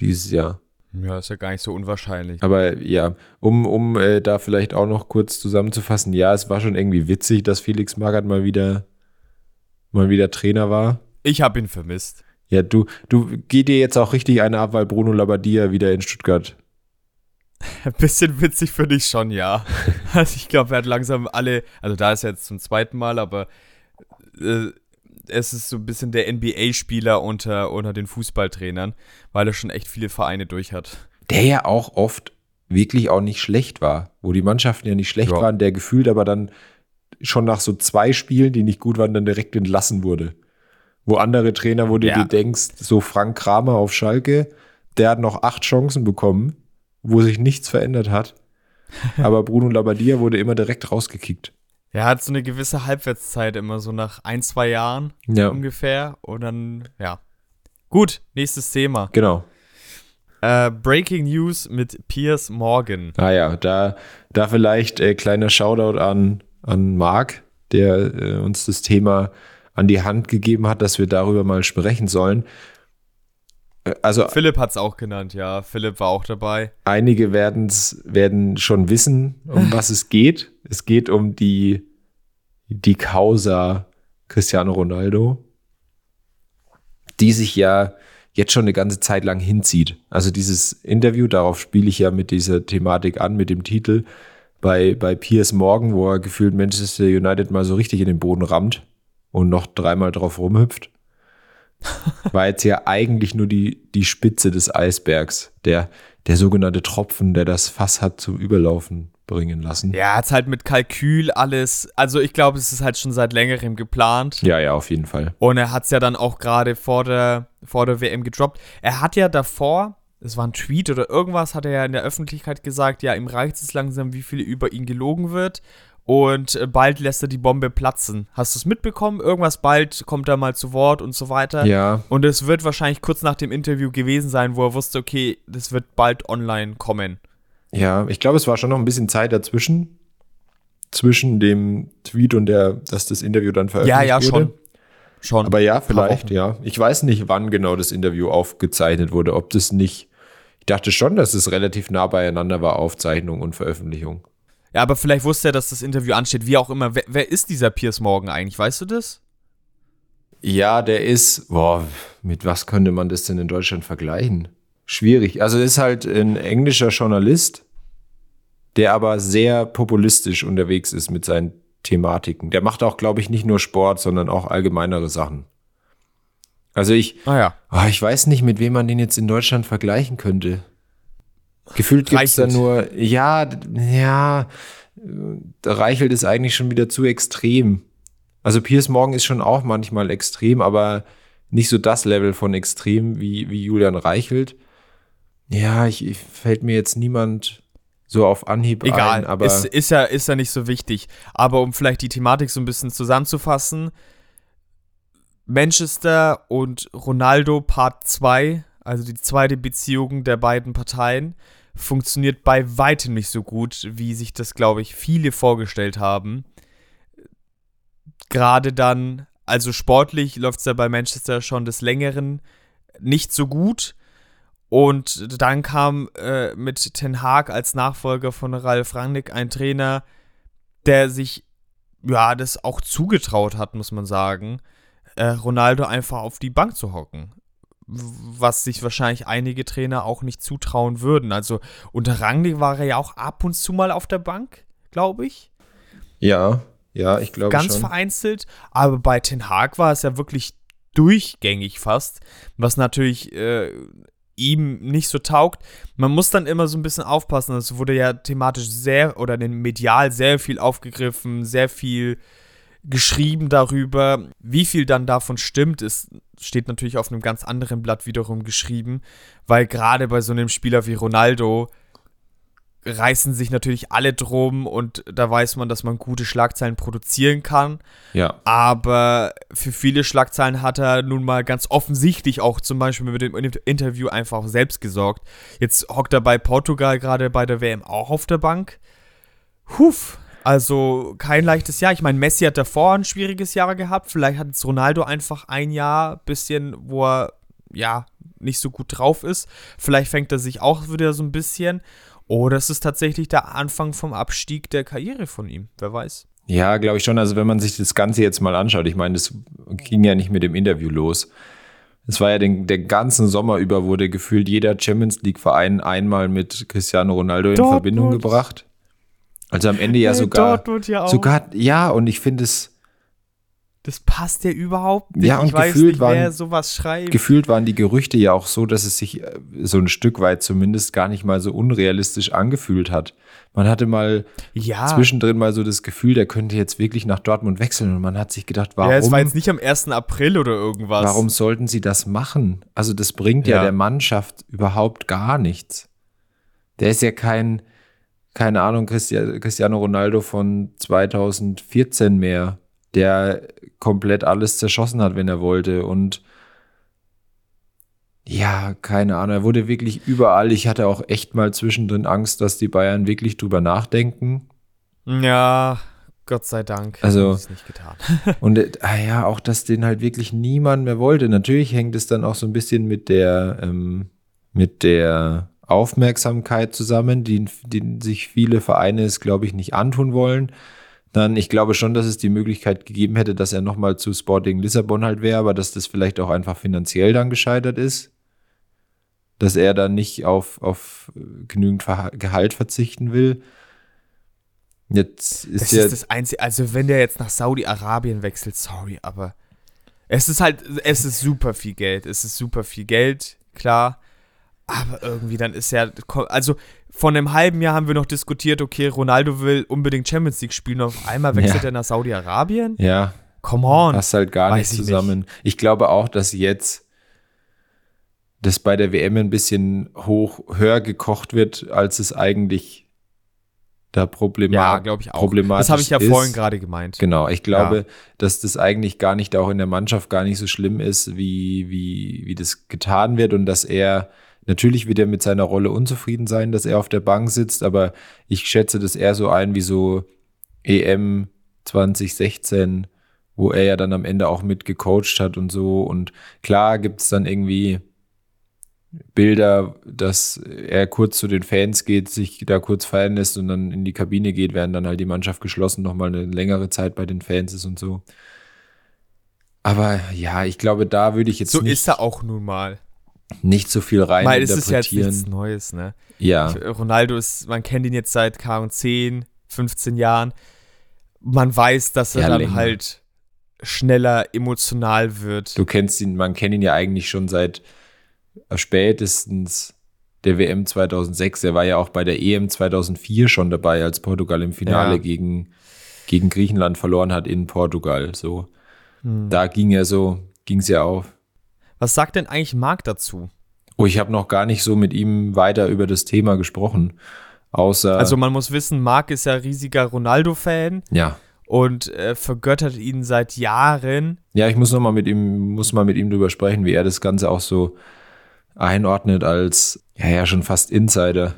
Dieses Jahr. Ja, ist ja gar nicht so unwahrscheinlich. Aber ja, um, um äh, da vielleicht auch noch kurz zusammenzufassen, ja, es war schon irgendwie witzig, dass Felix Magath mal wieder, mal wieder Trainer war. Ich habe ihn vermisst. Ja, du, du geh dir jetzt auch richtig eine ab, weil Bruno Labbadia wieder in Stuttgart. Ein bisschen witzig finde ich schon, ja. Also ich glaube, er hat langsam alle, also da ist er jetzt zum zweiten Mal, aber äh, es ist so ein bisschen der NBA-Spieler unter, unter den Fußballtrainern, weil er schon echt viele Vereine durch hat. Der ja auch oft wirklich auch nicht schlecht war, wo die Mannschaften ja nicht schlecht ja. waren, der gefühlt aber dann schon nach so zwei Spielen, die nicht gut waren, dann direkt entlassen wurde. Wo andere Trainer, wo du ja. dir denkst, so Frank Kramer auf Schalke, der hat noch acht Chancen bekommen, wo sich nichts verändert hat. aber Bruno Labbadia wurde immer direkt rausgekickt. Er hat so eine gewisse Halbwertszeit immer so nach ein, zwei Jahren ja. ungefähr. Und dann, ja. Gut, nächstes Thema. Genau. Äh, Breaking News mit Piers Morgan. Ah ja, da, da vielleicht äh, kleiner Shoutout an, an Marc, der äh, uns das Thema an die Hand gegeben hat, dass wir darüber mal sprechen sollen. Äh, also, Philipp hat es auch genannt, ja. Philipp war auch dabei. Einige werden's, werden schon wissen, um was es geht. Es geht um die, die Causa Cristiano Ronaldo, die sich ja jetzt schon eine ganze Zeit lang hinzieht. Also dieses Interview, darauf spiele ich ja mit dieser Thematik an, mit dem Titel bei, bei Piers Morgan, wo er gefühlt Manchester United mal so richtig in den Boden rammt und noch dreimal drauf rumhüpft. war jetzt ja eigentlich nur die, die Spitze des Eisbergs, der, der sogenannte Tropfen, der das Fass hat zum Überlaufen bringen lassen. Ja, hat halt mit Kalkül alles, also ich glaube, es ist halt schon seit längerem geplant. Ja, ja, auf jeden Fall. Und er hat es ja dann auch gerade vor der, vor der WM gedroppt. Er hat ja davor, es war ein Tweet oder irgendwas, hat er ja in der Öffentlichkeit gesagt, ja, ihm reicht es langsam, wie viel über ihn gelogen wird. Und äh, bald lässt er die Bombe platzen. Hast du es mitbekommen? Irgendwas bald kommt er mal zu Wort und so weiter. Ja. Und es wird wahrscheinlich kurz nach dem Interview gewesen sein, wo er wusste, okay, das wird bald online kommen. Ja, ich glaube, es war schon noch ein bisschen Zeit dazwischen. Zwischen dem Tweet und der, dass das Interview dann veröffentlicht Ja, ja, wurde. schon. Schon. Aber ja, vielleicht, ja. Ich weiß nicht, wann genau das Interview aufgezeichnet wurde. Ob das nicht. Ich dachte schon, dass es relativ nah beieinander war, Aufzeichnung und Veröffentlichung. Ja, aber vielleicht wusste er, dass das Interview ansteht. Wie auch immer. Wer, wer ist dieser Piers Morgan eigentlich? Weißt du das? Ja, der ist, boah, mit was könnte man das denn in Deutschland vergleichen? Schwierig. Also ist halt ein englischer Journalist, der aber sehr populistisch unterwegs ist mit seinen Thematiken. Der macht auch, glaube ich, nicht nur Sport, sondern auch allgemeinere Sachen. Also ich, Ah ja. oh, ich weiß nicht, mit wem man den jetzt in Deutschland vergleichen könnte. Gefühlt gibt es da nur, ja, ja, äh, Reichelt ist eigentlich schon wieder zu extrem. Also Piers Morgan ist schon auch manchmal extrem, aber nicht so das Level von extrem wie, wie Julian Reichelt. Ja, ich, ich fällt mir jetzt niemand so auf Anhieb Egal, ein, aber ist, ist, ja, ist ja nicht so wichtig. Aber um vielleicht die Thematik so ein bisschen zusammenzufassen: Manchester und Ronaldo Part 2, also die zweite Beziehung der beiden Parteien, funktioniert bei weitem nicht so gut, wie sich das, glaube ich, viele vorgestellt haben. Gerade dann, also sportlich läuft es ja bei Manchester schon des Längeren nicht so gut. Und dann kam äh, mit Ten Hag als Nachfolger von Ralf Rangnick ein Trainer, der sich ja das auch zugetraut hat, muss man sagen, äh, Ronaldo einfach auf die Bank zu hocken. Was sich wahrscheinlich einige Trainer auch nicht zutrauen würden. Also unter Rangnick war er ja auch ab und zu mal auf der Bank, glaube ich. ja, ja, ich glaube Ganz schon. vereinzelt. Aber bei Ten Hag war es ja wirklich durchgängig fast, was natürlich äh, ihm nicht so taugt. Man muss dann immer so ein bisschen aufpassen. Es wurde ja thematisch sehr oder den medial sehr viel aufgegriffen, sehr viel geschrieben darüber. Wie viel dann davon stimmt, ist, steht natürlich auf einem ganz anderen Blatt wiederum geschrieben, weil gerade bei so einem Spieler wie Ronaldo reißen sich natürlich alle drum und da weiß man, dass man gute Schlagzeilen produzieren kann. Ja, Aber für viele Schlagzeilen hat er nun mal ganz offensichtlich auch zum Beispiel mit dem Interview einfach auch selbst gesorgt. Jetzt hockt er bei Portugal gerade bei der WM auch auf der Bank. Huf. Also kein leichtes Jahr. Ich meine, Messi hat davor ein schwieriges Jahr gehabt. Vielleicht hat jetzt Ronaldo einfach ein Jahr bisschen, wo er ja nicht so gut drauf ist. Vielleicht fängt er sich auch wieder so ein bisschen. Oder es ist tatsächlich der Anfang vom Abstieg der Karriere von ihm. Wer weiß. Ja, glaube ich schon. Also wenn man sich das Ganze jetzt mal anschaut, ich meine, das ging ja nicht mit dem Interview los. Es war ja den, den ganzen Sommer über, wurde gefühlt jeder Champions League-Verein einmal mit Cristiano Ronaldo in Dortmund. Verbindung gebracht. Also am Ende ja Hey, sogar, Dortmund ja auch. sogar, ja, und ich finde es, Das passt ja überhaupt nicht. Ja, und ich weiß gefühlt nicht, waren- wer sowas schreibt. gefühlt waren die Gerüchte ja auch so, dass es sich äh, so ein Stück weit zumindest gar nicht mal so unrealistisch angefühlt hat. Man hatte mal ja, zwischendrin mal so das Gefühl, der könnte jetzt wirklich nach Dortmund wechseln und man hat sich gedacht, warum? ja, es war jetzt nicht am 1. April oder irgendwas. Warum sollten sie das machen? Also das bringt ja, Ja. der Mannschaft überhaupt gar nichts. Der ist ja kein, keine Ahnung, Cristiano Ronaldo von 2014 mehr, der komplett alles zerschossen hat, wenn er wollte. Und ja, keine Ahnung, er wurde wirklich überall. Ich hatte auch echt mal zwischendrin Angst, dass die Bayern wirklich drüber nachdenken. Ja, Gott sei Dank. Also- es nicht getan. Und äh, ja, auch, dass den halt wirklich niemand mehr wollte. Natürlich hängt es dann auch so ein bisschen mit der, ähm, mit der Aufmerksamkeit zusammen, die, die sich viele Vereine es, glaube ich, nicht antun wollen. Dann, ich glaube schon, dass es die Möglichkeit gegeben hätte, dass er nochmal zu Sporting Lissabon halt wäre, aber dass das vielleicht auch einfach finanziell dann gescheitert ist. Dass er dann nicht auf, auf genügend Gehalt verzichten will. Jetzt ist Das ist das Einzige. Also, wenn der jetzt nach Saudi-Arabien wechselt, sorry, aber Es ist halt, es ist super viel Geld. Es ist super viel Geld, klar. Aber irgendwie dann ist ja, also vor einem halben Jahr haben wir noch diskutiert, okay, Ronaldo will unbedingt Champions League spielen, auf einmal wechselt ja. er nach Saudi-Arabien. Ja. Come on. Passt halt gar Weiß nicht zusammen. Ich, nicht. ich glaube auch, dass jetzt das bei der WM ein bisschen hoch, höher gekocht wird, als es eigentlich da problemat ja, glaube ich auch. problematisch Das habe ich ja ist. vorhin gerade gemeint. Genau, ich glaube, ja. dass das eigentlich gar nicht auch in der Mannschaft gar nicht so schlimm ist, wie, wie, wie das getan wird und dass er Natürlich wird er mit seiner Rolle unzufrieden sein, dass er auf der Bank sitzt, aber ich schätze das eher so ein wie so EM 2016, wo er ja dann am Ende auch mit gecoacht hat und so. Und klar gibt es dann irgendwie Bilder, dass er kurz zu den Fans geht, sich da kurz feiern lässt und dann in die Kabine geht, während dann halt die Mannschaft geschlossen nochmal eine längere Zeit bei den Fans ist und so. Aber ja, ich glaube, da würde ich jetzt. So ist er auch nun mal nicht so viel rein Weil es ist ja jetzt nichts Neues, ne? Ja. Ronaldo ist, man kennt ihn jetzt seit K 10, 15 Jahren. Man weiß, dass er ja, dann länger. halt schneller emotional wird. Du kennst ihn, man kennt ihn ja eigentlich schon seit spätestens der WM 2006. Er war ja auch bei der EM 2004 schon dabei, als Portugal im Finale ja. gegen, gegen Griechenland verloren hat in Portugal. So, hm. da ging er so, ging es ja auf. Was sagt denn eigentlich Marc dazu? Oh, ich habe noch gar nicht so mit ihm weiter über das Thema gesprochen. Außer. Also man muss wissen, Marc ist ja riesiger Ronaldo-Fan. Ja. Und äh, vergöttert ihn seit Jahren. Ja, ich muss noch mal mit ihm, muss mal mit ihm drüber sprechen, wie er das Ganze auch so einordnet als, ja, ja, schon fast Insider.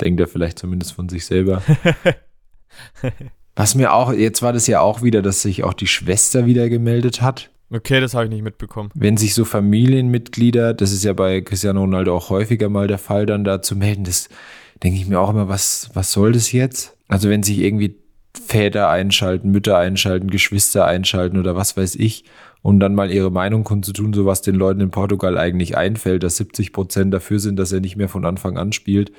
Denkt er vielleicht zumindest von sich selber. Was mir auch, jetzt war das ja auch wieder, dass sich auch die Schwester wieder gemeldet hat. Okay, das habe ich nicht mitbekommen. Wenn sich so Familienmitglieder, das ist ja bei Cristiano Ronaldo auch häufiger mal der Fall, dann da zu melden, das denke ich mir auch immer, was, was soll das jetzt? Also wenn sich irgendwie Väter einschalten, Mütter einschalten, Geschwister einschalten oder was weiß ich, um dann mal ihre Meinung kundzutun, so was den Leuten in Portugal eigentlich einfällt, dass 70 Prozent dafür sind, dass er nicht mehr von Anfang an spielt,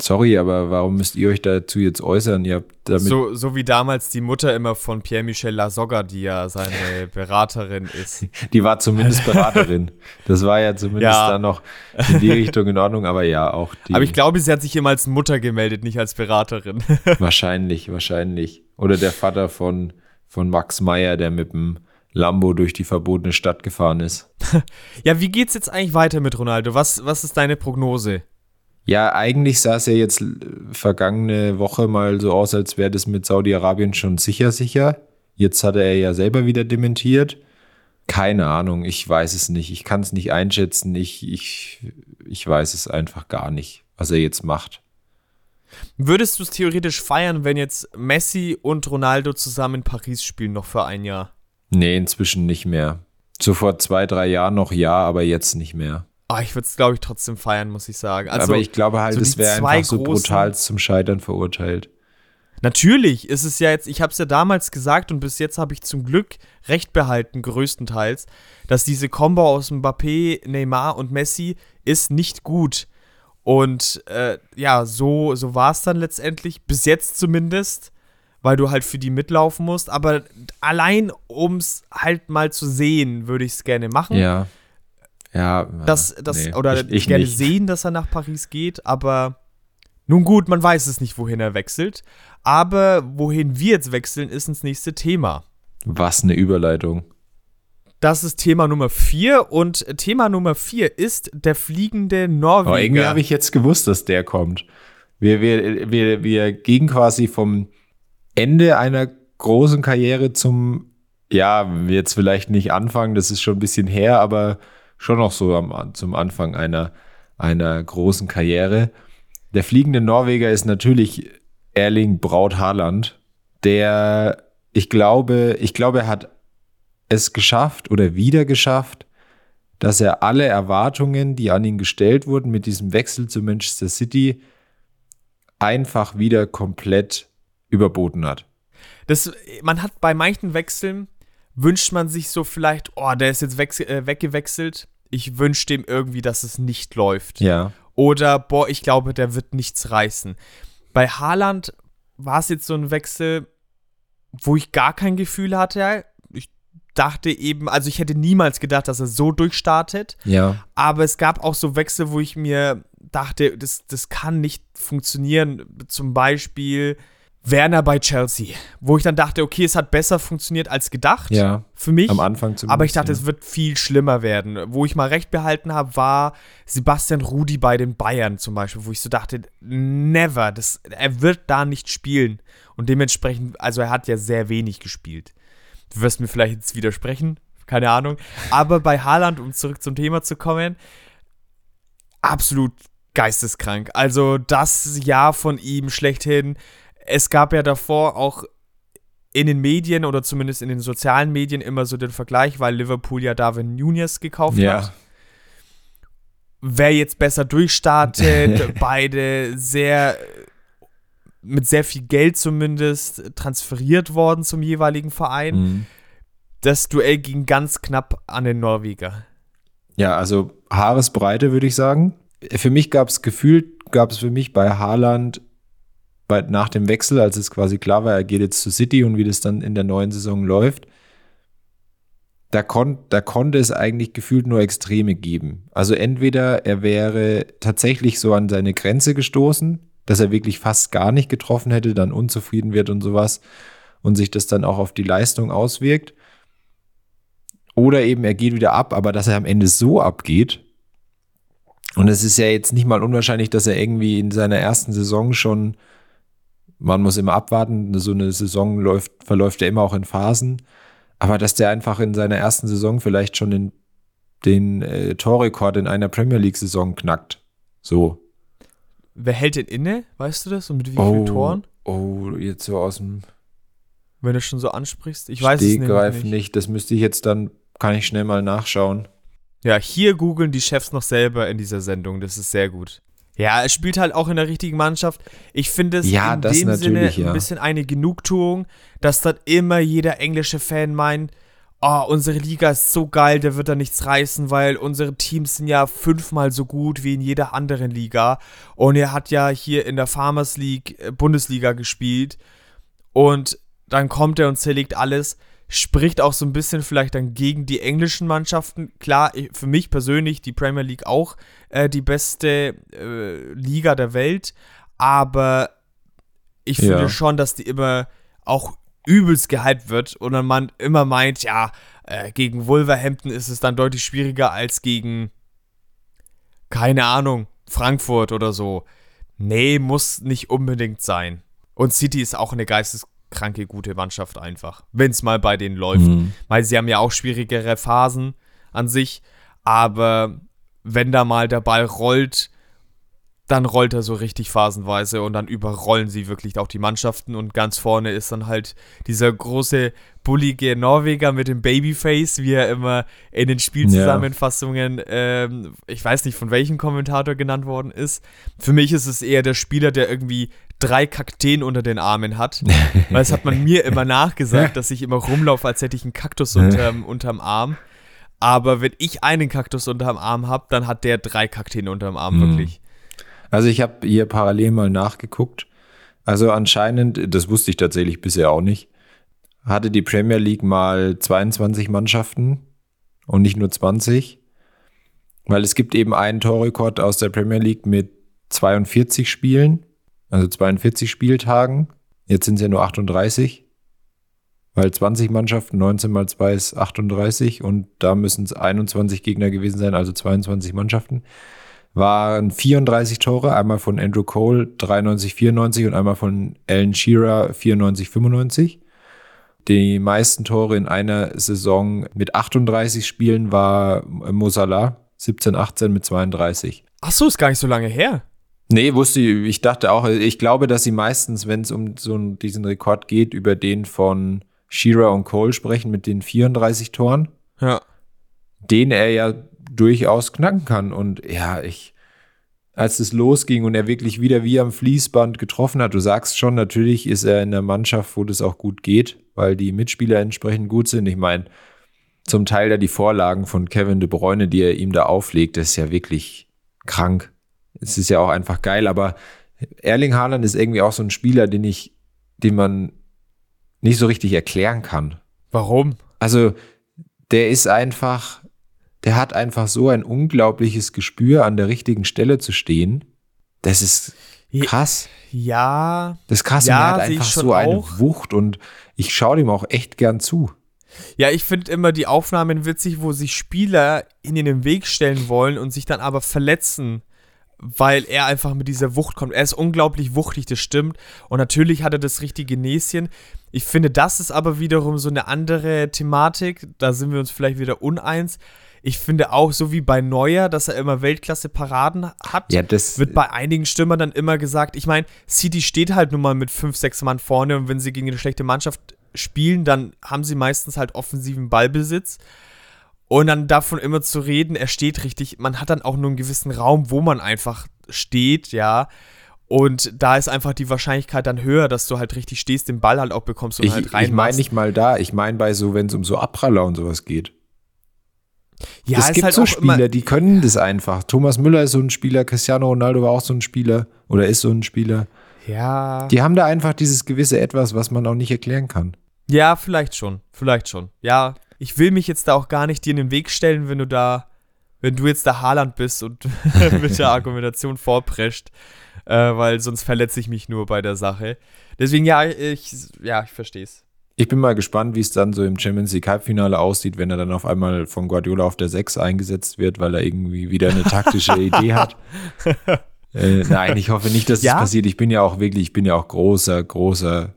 Sorry, aber warum müsst ihr euch dazu jetzt äußern? Ihr habt damit so, so wie damals die Mutter immer von Pierre-Michel Lasogga, die ja seine Beraterin ist. Die war zumindest Beraterin. Das war ja zumindest ja. dann noch in die Richtung in Ordnung, aber ja, auch die. Aber ich glaube, sie hat sich immer als Mutter gemeldet, nicht als Beraterin. wahrscheinlich, wahrscheinlich. Oder der Vater von, von Max Meyer, der mit dem Lambo durch die verbotene Stadt gefahren ist. ja, wie geht's jetzt eigentlich weiter mit Ronaldo? Was, was ist deine Prognose? Ja, eigentlich sah es ja jetzt vergangene Woche mal so aus, als wäre das mit Saudi-Arabien schon sicher, sicher. Jetzt hat er ja selber wieder dementiert. Keine Ahnung, ich weiß es nicht. Ich kann es nicht einschätzen. Ich, ich, ich weiß es einfach gar nicht, was er jetzt macht. Würdest du es theoretisch feiern, wenn jetzt Messi und Ronaldo zusammen in Paris spielen, noch für ein Jahr? Nee, inzwischen nicht mehr. So vor zwei, drei Jahren noch ja, aber jetzt nicht mehr. Oh, ich würde es, glaube ich, trotzdem feiern, muss ich sagen. Also, Aber ich glaube halt, so es wäre einfach so brutal zum Scheitern verurteilt. Natürlich ist es ja jetzt, ich habe es ja damals gesagt und bis jetzt habe ich zum Glück recht behalten, größtenteils, dass diese Combo aus Mbappé, Neymar und Messi ist nicht gut. Und äh, ja, so, so war es dann letztendlich, bis jetzt zumindest, weil du halt für die mitlaufen musst. Aber allein, um es halt mal zu sehen, würde ich es gerne machen. Ja. Ja, das, das, nee, oder ich, ich gerne nicht. sehen, dass er nach Paris geht, aber nun gut, man weiß es nicht, wohin er wechselt. Aber wohin wir jetzt wechseln, ist ins nächste Thema. Was eine Überleitung. Das ist Thema Nummer 4 und Thema Nummer 4 ist der fliegende Norweger. Aber irgendwie habe ich jetzt gewusst, dass der kommt. Wir, wir, wir, wir gehen quasi vom Ende einer großen Karriere zum, ja, jetzt vielleicht nicht anfangen, das ist schon ein bisschen her, aber schon noch so am, zum Anfang einer, einer großen Karriere. Der fliegende Norweger ist natürlich Erling Braut Haaland, der, ich glaube, ich glaube, er hat es geschafft oder wieder geschafft, dass er alle Erwartungen, die an ihn gestellt wurden mit diesem Wechsel zu Manchester City, einfach wieder komplett überboten hat. Das, man hat bei manchen Wechseln wünscht man sich so vielleicht, oh, der ist jetzt äh, weggewechselt ich wünsche dem irgendwie, dass es nicht läuft. Ja. Oder, boah, ich glaube, der wird nichts reißen. Bei Haaland war es jetzt so ein Wechsel, wo ich gar kein Gefühl hatte. Ich dachte eben, also ich hätte niemals gedacht, dass er so durchstartet. Ja. Aber es gab auch so Wechsel, wo ich mir dachte, das, das kann nicht funktionieren. Zum Beispiel Werner bei Chelsea, wo ich dann dachte, okay, es hat besser funktioniert als gedacht. Ja. Für mich. Am Anfang zumindest. Aber ich dachte, ja. es wird viel schlimmer werden. Wo ich mal recht behalten habe, war Sebastian Rudi bei den Bayern zum Beispiel, wo ich so dachte, never, das, er wird da nicht spielen. Und dementsprechend, also er hat ja sehr wenig gespielt. Du wirst mir vielleicht jetzt widersprechen, keine Ahnung. Aber bei Haaland, um zurück zum Thema zu kommen, absolut geisteskrank. Also das Jahr von ihm schlechthin. Es gab ja davor auch in den Medien oder zumindest in den sozialen Medien immer so den Vergleich, weil Liverpool ja Darwin Nunez gekauft Ja. hat. Wer jetzt besser durchstartet, beide sehr mit sehr viel Geld zumindest transferiert worden zum jeweiligen Verein. Mhm. Das Duell ging ganz knapp an den Norweger. Ja, also Haaresbreite würde ich sagen. Für mich gab es gefühlt, gab es für mich bei Haaland bei, nach dem Wechsel, als es quasi klar war, er geht jetzt zu City und wie das dann in der neuen Saison läuft, da, kon, da konnte es eigentlich gefühlt nur Extreme geben. Also entweder er wäre tatsächlich so an seine Grenze gestoßen, dass er wirklich fast gar nicht getroffen hätte, dann unzufrieden wird und sowas und sich das dann auch auf die Leistung auswirkt. Oder eben er geht wieder ab, aber dass er am Ende so abgeht. Und es ist ja jetzt nicht mal unwahrscheinlich, dass er irgendwie in seiner ersten Saison schon, man muss immer abwarten, so eine Saison läuft, verläuft ja immer auch in Phasen, aber dass der einfach in seiner ersten Saison vielleicht schon den, den äh, Torrekord in einer Premier League-Saison knackt. So. Wer hält den inne? Weißt du das? Und mit wie vielen Toren? Oh, jetzt so aus dem Wenn du schon so ansprichst. Ich weiß es nicht. nicht. Das müsste ich jetzt dann, kann ich schnell mal nachschauen. Ja, hier googeln die Chefs noch selber in dieser Sendung. Das ist sehr gut. Ja, er spielt halt auch in der richtigen Mannschaft. Ich finde es Ja, in dem Sinne ja. ein bisschen eine Genugtuung, dass dann immer jeder englische Fan meint, oh, unsere Liga ist so geil, der wird da nichts reißen, weil unsere Teams sind ja fünfmal so gut wie in jeder anderen Liga. Und er hat ja hier in der Farmers League äh, Bundesliga gespielt. Und dann kommt er und zerlegt alles. Spricht auch so ein bisschen vielleicht dann gegen die englischen Mannschaften. Klar, für mich persönlich die Premier League auch äh, die beste äh, Liga der Welt. Aber ich Ja. finde schon, dass die immer auch übelst gehypt wird und dann man immer meint, ja, äh, gegen Wolverhampton ist es dann deutlich schwieriger als gegen, keine Ahnung, Frankfurt oder so. Nee, muss nicht unbedingt sein. Und City ist auch eine geisteskranke, gute Mannschaft einfach. Wenn es mal bei denen läuft. Mhm. Weil sie haben ja auch schwierigere Phasen an sich. Aber wenn da mal der Ball rollt, dann rollt er so richtig phasenweise und dann überrollen sie wirklich auch die Mannschaften und ganz vorne ist dann halt dieser große bullige Norweger mit dem Babyface, wie er immer in den Spielzusammenfassungen, ähm, ich weiß nicht von welchem Kommentator genannt worden ist. Für mich ist es eher der Spieler, der irgendwie drei Kakteen unter den Armen hat, weil das hat man mir immer nachgesagt, dass ich immer rumlaufe, als hätte ich einen Kaktus unterm, unterm Arm. Aber wenn ich einen Kaktus unterm Arm habe, dann hat der drei Kakteen unterm Arm, Mhm. wirklich. Also ich habe hier parallel mal nachgeguckt. Also anscheinend, das wusste ich tatsächlich bisher auch nicht, hatte die Premier League mal 22 Mannschaften und nicht nur 20. Weil es gibt eben einen Torrekord aus der Premier League mit 42 Spielen, also 42 Spieltagen. Jetzt sind es ja nur 38. Weil 20 Mannschaften, 19 mal 2 ist 38 und da müssen es 21 Gegner gewesen sein, also 22 Mannschaften waren 34 Tore, einmal von Andrew Cole 93, 94 und einmal von Alan Shearer 94, 95. Die meisten Tore in einer Saison mit 38 Spielen war Mo Salah 17, 18 mit 32. Ach so, ist gar nicht so lange her. Nee, wusste ich, ich dachte auch, ich glaube, dass sie meistens, wenn es um so einen- diesen Rekord geht, über den von Shearer und Cole sprechen mit den 34 Toren Ja. den er ja durchaus knacken kann. Und ja, ich, als es losging und er wirklich wieder wie am Fließband getroffen hat, du sagst schon, natürlich ist er in der Mannschaft, wo das auch gut geht, weil die Mitspieler entsprechend gut sind. Ich meine, zum Teil da die Vorlagen von Kevin De Bruyne, die er ihm da auflegt, das ist ja wirklich krank. Es ist ja auch einfach geil, aber Erling Haaland ist irgendwie auch so ein Spieler, den ich, den man nicht so richtig erklären kann. Warum? Also der ist einfach, der hat einfach so ein unglaubliches Gespür, an der richtigen Stelle zu stehen. Das ist krass. Ja. Das ist krass. Ja, und er hat einfach so eine auch. Wucht und ich schaue dem auch echt gern zu. Ja, ich finde immer die Aufnahmen witzig, wo sich Spieler in den Weg stellen wollen und sich dann aber verletzen, weil er einfach mit dieser Wucht kommt. Er ist unglaublich wuchtig, das stimmt. Und natürlich hat er das richtige Näschen. Ich finde, das ist aber wiederum so eine andere Thematik. Da sind wir uns vielleicht wieder uneins. Ich finde auch, so wie bei Neuer, dass er immer Weltklasse-Paraden hat, Ja, das wird bei einigen Stürmern dann immer gesagt, ich meine, City steht halt nun mal mit 5, 6 Mann vorne und wenn sie gegen eine schlechte Mannschaft spielen, dann haben sie meistens halt offensiven Ballbesitz. Und dann davon immer zu reden, er steht richtig, man hat dann auch nur einen gewissen Raum, wo man einfach steht, ja. Und da ist einfach die Wahrscheinlichkeit dann höher, dass du halt richtig stehst, den Ball halt auch bekommst und ich, halt ich meine nicht mal da, ich meine bei so, wenn es um so Abpraller und sowas geht. ja, es gibt halt so Spieler, immer, die können das einfach. Thomas Müller ist so ein Spieler, Cristiano Ronaldo war auch so ein Spieler oder ist so ein Spieler. ja, Die haben da einfach dieses gewisse Etwas, was man auch nicht erklären kann. ja, vielleicht schon, vielleicht schon. Ja, ich will mich jetzt da auch gar nicht dir in den Weg stellen, wenn du da, wenn du jetzt der Haaland bist und mit der Argumentation vorprescht, äh, weil sonst verletze ich mich nur bei der Sache. Deswegen, ja, ich, ja, ich verstehe es. Ich bin mal gespannt, wie es dann so im Champions League Halbfinale aussieht, wenn er dann auf einmal von Guardiola auf der 6 eingesetzt wird, weil er irgendwie wieder eine taktische Idee hat. Äh, nein, ich hoffe nicht, dass Ja? das passiert. Ich bin ja auch wirklich, ich bin ja auch großer, großer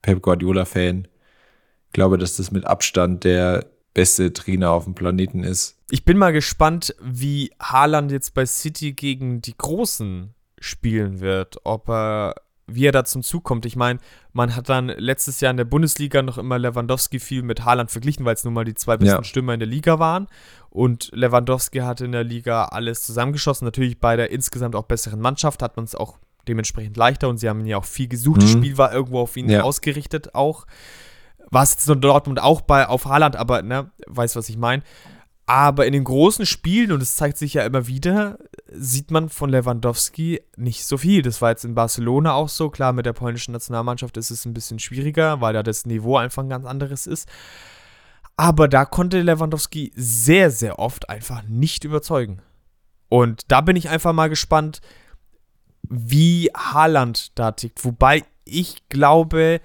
Pep Guardiola-Fan. Ich glaube, dass das mit Abstand der beste Trainer auf dem Planeten ist. Ich bin mal gespannt, wie Haaland jetzt bei City gegen die Großen spielen wird. Ob er, wie er da zum Zug kommt. Ich meine, man hat dann letztes Jahr in der Bundesliga noch immer Lewandowski viel mit Haaland verglichen, weil es nun mal die zwei besten Ja. Stürmer in der Liga waren. Und Lewandowski hat in der Liga alles zusammengeschossen. Natürlich bei der insgesamt auch besseren Mannschaft hat man es auch dementsprechend leichter und sie haben ja auch viel gesucht. Das Mhm. Spiel war irgendwo auf ihn Ja. ausgerichtet auch. War es jetzt nur Dortmund auch bei auf Haaland, aber ne, weiß was ich meine. Aber in den großen Spielen, und es zeigt sich ja immer wieder, sieht man von Lewandowski nicht so viel. Das war jetzt in Barcelona auch so. Klar, mit der polnischen Nationalmannschaft ist es ein bisschen schwieriger, weil da das Niveau einfach ein ganz anderes ist. Aber da konnte Lewandowski sehr, sehr oft einfach nicht überzeugen. Und da bin ich einfach mal gespannt, wie Haaland da tickt. Wobei ich glaube,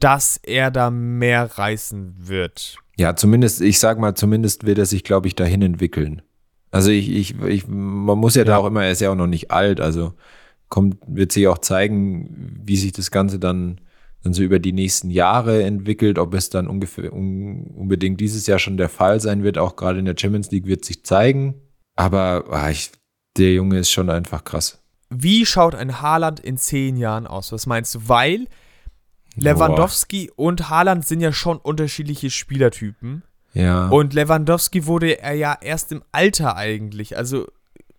dass er da mehr reißen wird. Ja, zumindest, ich sag mal, zumindest wird er sich, glaube ich, dahin entwickeln. Also ich, ich, ich, man muss ja, da Ja. auch immer, er ist ja auch noch nicht alt, also kommt, wird sich auch zeigen, wie sich das Ganze dann, dann so über die nächsten Jahre entwickelt, ob es dann ungefähr un, unbedingt dieses Jahr schon der Fall sein wird, auch gerade in der Champions League wird sich zeigen. Aber ah, ich, der Junge ist schon einfach krass. Wie schaut ein Haaland in zehn Jahren aus? Was meinst du? Weil Lewandowski und Haaland sind ja schon unterschiedliche Spielertypen. Ja. Und Lewandowski wurde er ja erst im Alter eigentlich. Also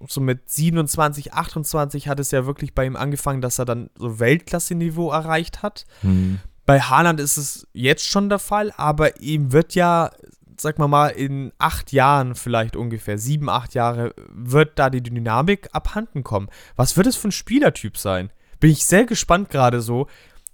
so mit 27, 28 hat es ja wirklich bei ihm angefangen, dass er dann so Weltklasse-Niveau erreicht hat. hm. Bei Haaland ist es jetzt schon der Fall, aber ihm wird ja, sag mal mal, in acht Jahren vielleicht ungefähr, sieben, acht Jahre, wird da die Dynamik abhanden kommen. Was wird es für ein Spielertyp sein? Bin ich sehr gespannt gerade so,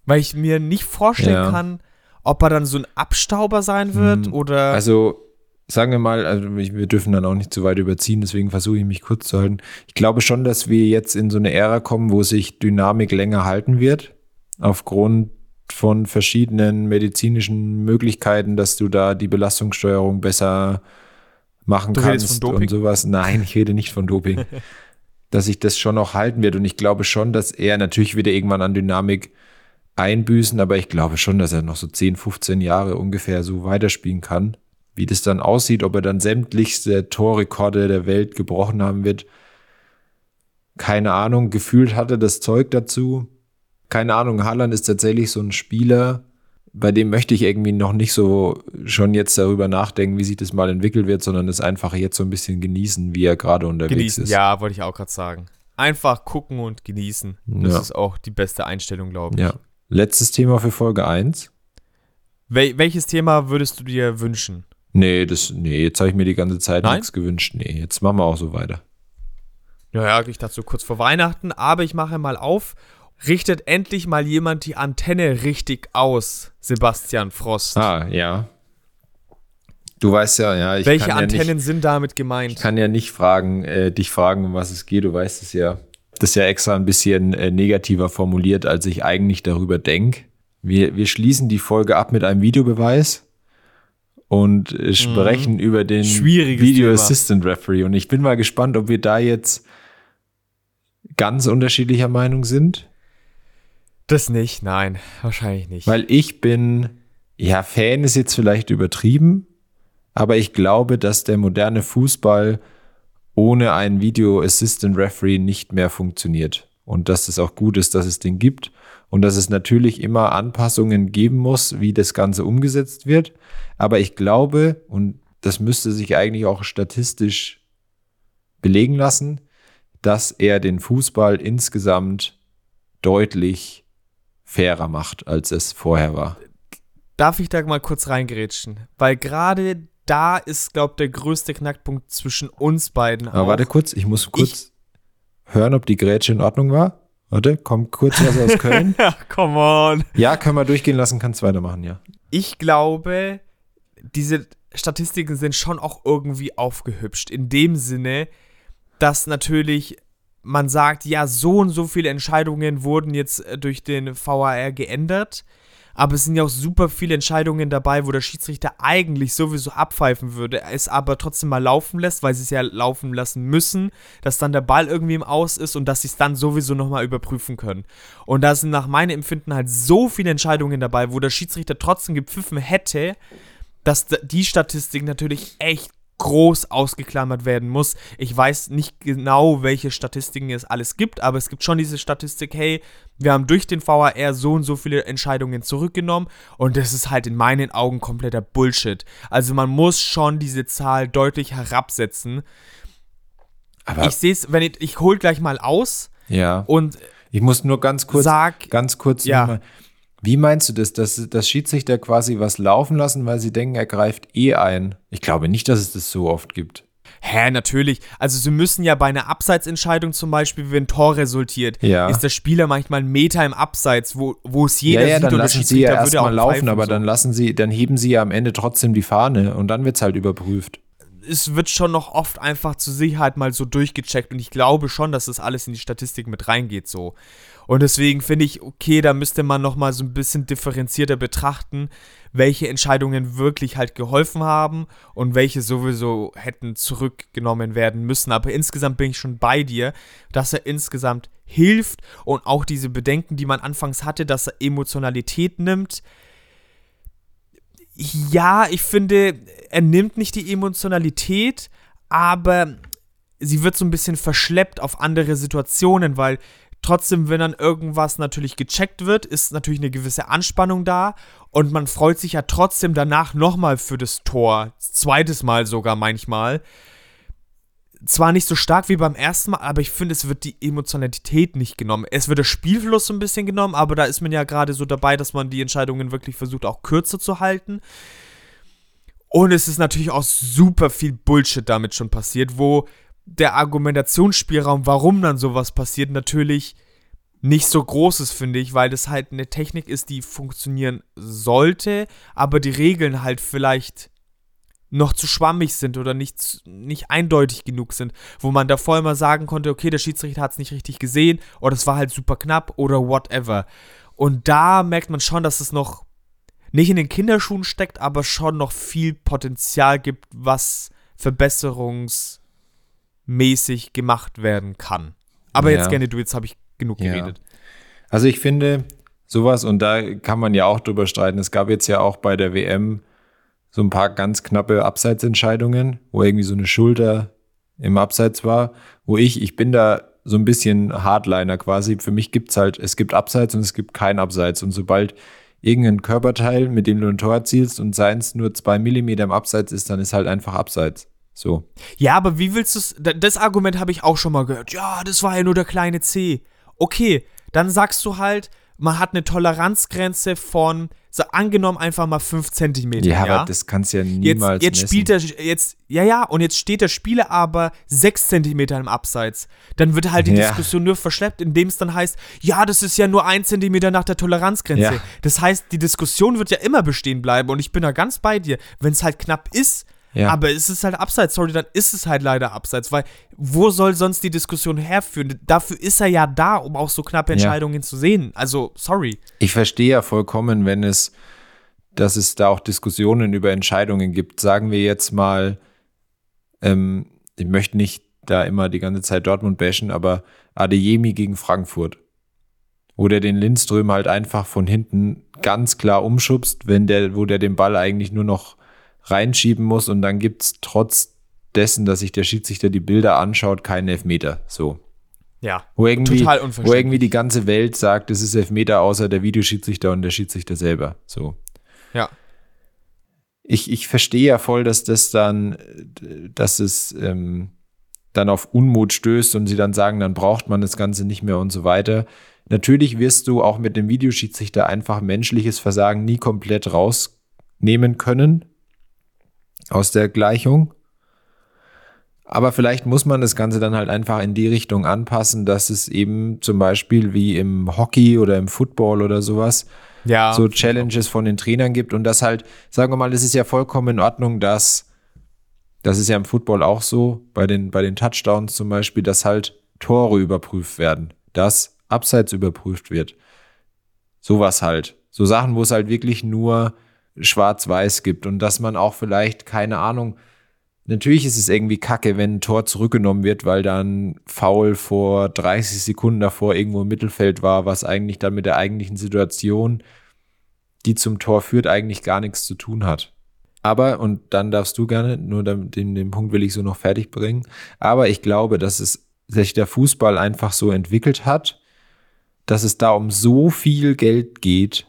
weil ich mir nicht vorstellen Ja. kann, ob er dann so ein Abstauber sein wird Hm. oder. Also, sagen wir mal, also wir dürfen dann auch nicht zu weit überziehen, deswegen versuche ich mich kurz zu halten. Ich glaube schon, dass wir jetzt in so eine Ära kommen, wo sich Dynamik länger halten wird, aufgrund von verschiedenen medizinischen Möglichkeiten, dass du da die Belastungssteuerung besser machen Du kannst und sowas. Nein, ich rede nicht von Doping. dass sich das schon noch halten wird. Und ich glaube schon, dass er natürlich wieder irgendwann an Dynamik einbüßen, aber ich glaube schon, dass er noch so 10, 15 Jahre ungefähr so weiterspielen kann. Wie das dann aussieht, ob er dann sämtlichste Torrekorde der Welt gebrochen haben wird, keine Ahnung. Gefühlt hatte das Zeug dazu. Keine Ahnung, Haaland ist tatsächlich so ein Spieler, bei dem möchte ich irgendwie noch nicht so schon jetzt darüber nachdenken, wie sich das mal entwickelt wird, sondern es einfach jetzt so ein bisschen genießen, wie er gerade unterwegs genießen. ist. Ja, wollte ich auch gerade sagen. Einfach gucken und genießen. Das Ja. ist auch die beste Einstellung, glaube ich. ja. Letztes Thema für Folge 1. Wel welches Thema würdest du dir wünschen? Nee, das, nee, jetzt habe ich mir die ganze Zeit Nein? nichts gewünscht. Nee, jetzt machen wir auch so weiter. Naja, ich dachte so kurz vor Weihnachten, aber ich mache mal auf. Richtet endlich mal jemand die Antenne richtig aus, Sebastian Frost. Ah, ja. Du weißt ja, ja. Ich Welche Antennen ja nicht, sind damit gemeint? Ich kann ja nicht fragen, äh, dich fragen, um was es geht. Du weißt es ja. Das ja extra ein bisschen äh, negativer formuliert, als ich eigentlich darüber denke. Wir, wir schließen die Folge ab mit einem Videobeweis und äh, mhm. sprechen mhm. über den Schwieriges Video Thema. Assistant Referee. Und ich bin mal gespannt, ob wir da jetzt ganz unterschiedlicher Meinung sind. Das nicht, nein, wahrscheinlich nicht. Weil ich bin, ja, Fan ist jetzt vielleicht übertrieben, aber ich glaube, dass der moderne Fußball ohne einen Video Assistant Referee nicht mehr funktioniert. Und dass es auch gut ist, dass es den gibt. Und dass es natürlich immer Anpassungen geben muss, wie das Ganze umgesetzt wird. Aber ich glaube, und das müsste sich eigentlich auch statistisch belegen lassen, dass er den Fußball insgesamt deutlich fairer macht, als es vorher war. Darf ich da mal kurz reingerätschen? Weil gerade da ist, glaube ich, der größte Knackpunkt zwischen uns beiden. Aber auch. warte kurz, ich muss kurz ich, hören, ob die Grätsche in Ordnung war. Warte, kommt kurz was aus Köln. ja, come on. Ja, können wir durchgehen lassen, kannst weitermachen, ja. Ich glaube, diese Statistiken sind schon auch irgendwie aufgehübscht. In dem Sinne, dass natürlich man sagt, ja, so und so viele Entscheidungen wurden jetzt äh, durch den VAR geändert. Aber es sind ja auch super viele Entscheidungen dabei, wo der Schiedsrichter eigentlich sowieso abpfeifen würde, es aber trotzdem mal laufen lässt, weil sie es ja laufen lassen müssen, dass dann der Ball irgendwie im Aus ist und dass sie es dann sowieso nochmal überprüfen können. Und da sind nach meinem Empfinden halt so viele Entscheidungen dabei, wo der Schiedsrichter trotzdem gepfiffen hätte, dass die Statistik natürlich echt groß ausgeklammert werden muss. Ich weiß nicht genau, welche Statistiken es alles gibt, aber es gibt schon diese Statistik, hey, wir haben durch den VAR so und so viele Entscheidungen zurückgenommen und das ist halt in meinen Augen kompletter Bullshit. Also man muss schon diese Zahl deutlich herabsetzen. Aber ich sehe es, wenn ich, ich hol gleich mal aus. Ja. Und ich muss nur ganz kurz, sag, ganz kurz ja. Mal, wie meinst du das, dass das Schiedsrichter quasi was laufen lassen, weil sie denken, er greift eh ein? Ich glaube nicht, dass es das so oft gibt. Hä, natürlich. Also sie müssen ja bei einer Abseitsentscheidung zum Beispiel, wenn ein Tor resultiert, ja. ist der Spieler manchmal einen Meter im Abseits, wo, wo es jeder ja, ja, sieht dann lassen sie ja erstmal laufen, aber so. dann lassen sie, dann heben sie ja am Ende trotzdem die Fahne und dann wird es halt überprüft. Es wird schon noch oft einfach zur Sicherheit mal so durchgecheckt und ich glaube schon, dass das alles in die Statistik mit reingeht so. Und deswegen finde ich, okay, da müsste man nochmal so ein bisschen differenzierter betrachten, welche Entscheidungen wirklich halt geholfen haben und welche sowieso hätten zurückgenommen werden müssen. Aber insgesamt bin ich schon bei dir, dass er insgesamt hilft und auch diese Bedenken, die man anfangs hatte, dass er Emotionalität nimmt. Ja, ich finde, er nimmt nicht die Emotionalität, aber sie wird so ein bisschen verschleppt auf andere Situationen, weil Trotzdem, wenn dann irgendwas natürlich gecheckt wird, ist natürlich eine gewisse Anspannung da und man freut sich ja trotzdem danach nochmal für das Tor. Zweites Mal sogar manchmal. Zwar nicht so stark wie beim ersten Mal, aber ich finde, es wird die Emotionalität nicht genommen. Es wird der Spielfluss so ein bisschen genommen, aber da ist man ja gerade so dabei, dass man die Entscheidungen wirklich versucht, auch kürzer zu halten. Und es ist natürlich auch super viel Bullshit damit schon passiert, wo der Argumentationsspielraum, warum dann sowas passiert, natürlich nicht so groß ist, finde ich, weil das halt eine Technik ist, die funktionieren sollte, aber die Regeln halt vielleicht noch zu schwammig sind oder nicht, nicht eindeutig genug sind, wo man davor immer sagen konnte, okay, der Schiedsrichter hat es nicht richtig gesehen oder es war halt super knapp oder whatever. Und da merkt man schon, dass es noch nicht in den Kinderschuhen steckt, aber schon noch viel Potenzial gibt, was Verbesserungs- mäßig gemacht werden kann. Aber ja. jetzt gerne du, jetzt habe ich genug ja. geredet. Also ich finde sowas, und da kann man ja auch drüber streiten, es gab jetzt ja auch bei der WM so ein paar ganz knappe Abseitsentscheidungen, wo irgendwie so eine Schulter im Abseits war, wo ich, ich bin da so ein bisschen Hardliner quasi. Für mich gibt es halt, es gibt Abseits und es gibt kein Abseits. Und sobald irgendein Körperteil, mit dem du ein Tor erzielst und seins nur zwei Millimeter im Abseits ist, dann ist halt einfach Abseits. So. Ja, aber wie willst du es. Das Argument habe ich auch schon mal gehört. Ja, das war ja nur der kleine C. Okay, dann sagst du halt, man hat eine Toleranzgrenze von so angenommen einfach mal 5 Zentimeter. Ja, Ja, aber das kannst du ja niemals Jetzt, jetzt messen. spielt er, jetzt, ja, ja, und jetzt steht der Spieler aber 6 Zentimeter im Abseits. Dann wird halt die Ja. Diskussion nur verschleppt, indem es dann heißt, ja, das ist ja nur 1 Zentimeter nach der Toleranzgrenze. Ja. Das heißt, die Diskussion wird ja immer bestehen bleiben und ich bin da ganz bei dir. Wenn es halt knapp ist, Ja. aber es ist halt Abseits, sorry, dann ist es halt leider Abseits, weil wo soll sonst die Diskussion herführen? Dafür ist er ja da, um auch so knappe Ja. Entscheidungen zu sehen. Also, sorry. Ich verstehe ja vollkommen, wenn es, dass es da auch Diskussionen über Entscheidungen gibt. Sagen wir jetzt mal, ähm, ich möchte nicht da immer die ganze Zeit Dortmund bashen, aber Adeyemi gegen Frankfurt, wo der den Lindström halt einfach von hinten ganz klar umschubst, wenn der, wo der den Ball eigentlich nur noch reinschieben muss und dann gibt's trotz dessen, dass sich der Schiedsrichter die Bilder anschaut, keinen Elfmeter. So. Ja. Wo irgendwie, Total wo unverständlich. irgendwie die ganze Welt sagt, es ist Elfmeter, außer der Videoschiedsrichter und der Schiedsrichter selber. So. Ja. Ich, ich verstehe ja voll, dass das dann, dass es ähm, dann auf Unmut stößt und sie dann sagen, dann braucht man das Ganze nicht mehr und so weiter. Natürlich wirst du auch mit dem Videoschiedsrichter einfach menschliches Versagen nie komplett rausnehmen können aus der Gleichung. Aber vielleicht muss man das Ganze dann halt einfach in die Richtung anpassen, dass es eben zum Beispiel wie im Hockey oder im Football oder sowas Ja. so Challenges von den Trainern gibt und das halt, sagen wir mal, es ist ja vollkommen in Ordnung, dass das ist ja im Football auch so, bei den, bei den Touchdowns zum Beispiel, dass halt Tore überprüft werden, dass Abseits überprüft wird. Sowas halt. So Sachen, wo es halt wirklich nur schwarz-weiß gibt und dass man auch vielleicht, keine Ahnung, natürlich ist es irgendwie kacke, wenn ein Tor zurückgenommen wird, weil dann Foul vor 30 Sekunden davor irgendwo im Mittelfeld war, was eigentlich dann mit der eigentlichen Situation, die zum Tor führt, eigentlich gar nichts zu tun hat. Aber, und dann darfst du gerne, nur den, den Punkt will ich so noch fertig bringen, aber ich glaube, dass es sich der Fußball einfach so entwickelt hat, dass es da um so viel Geld geht,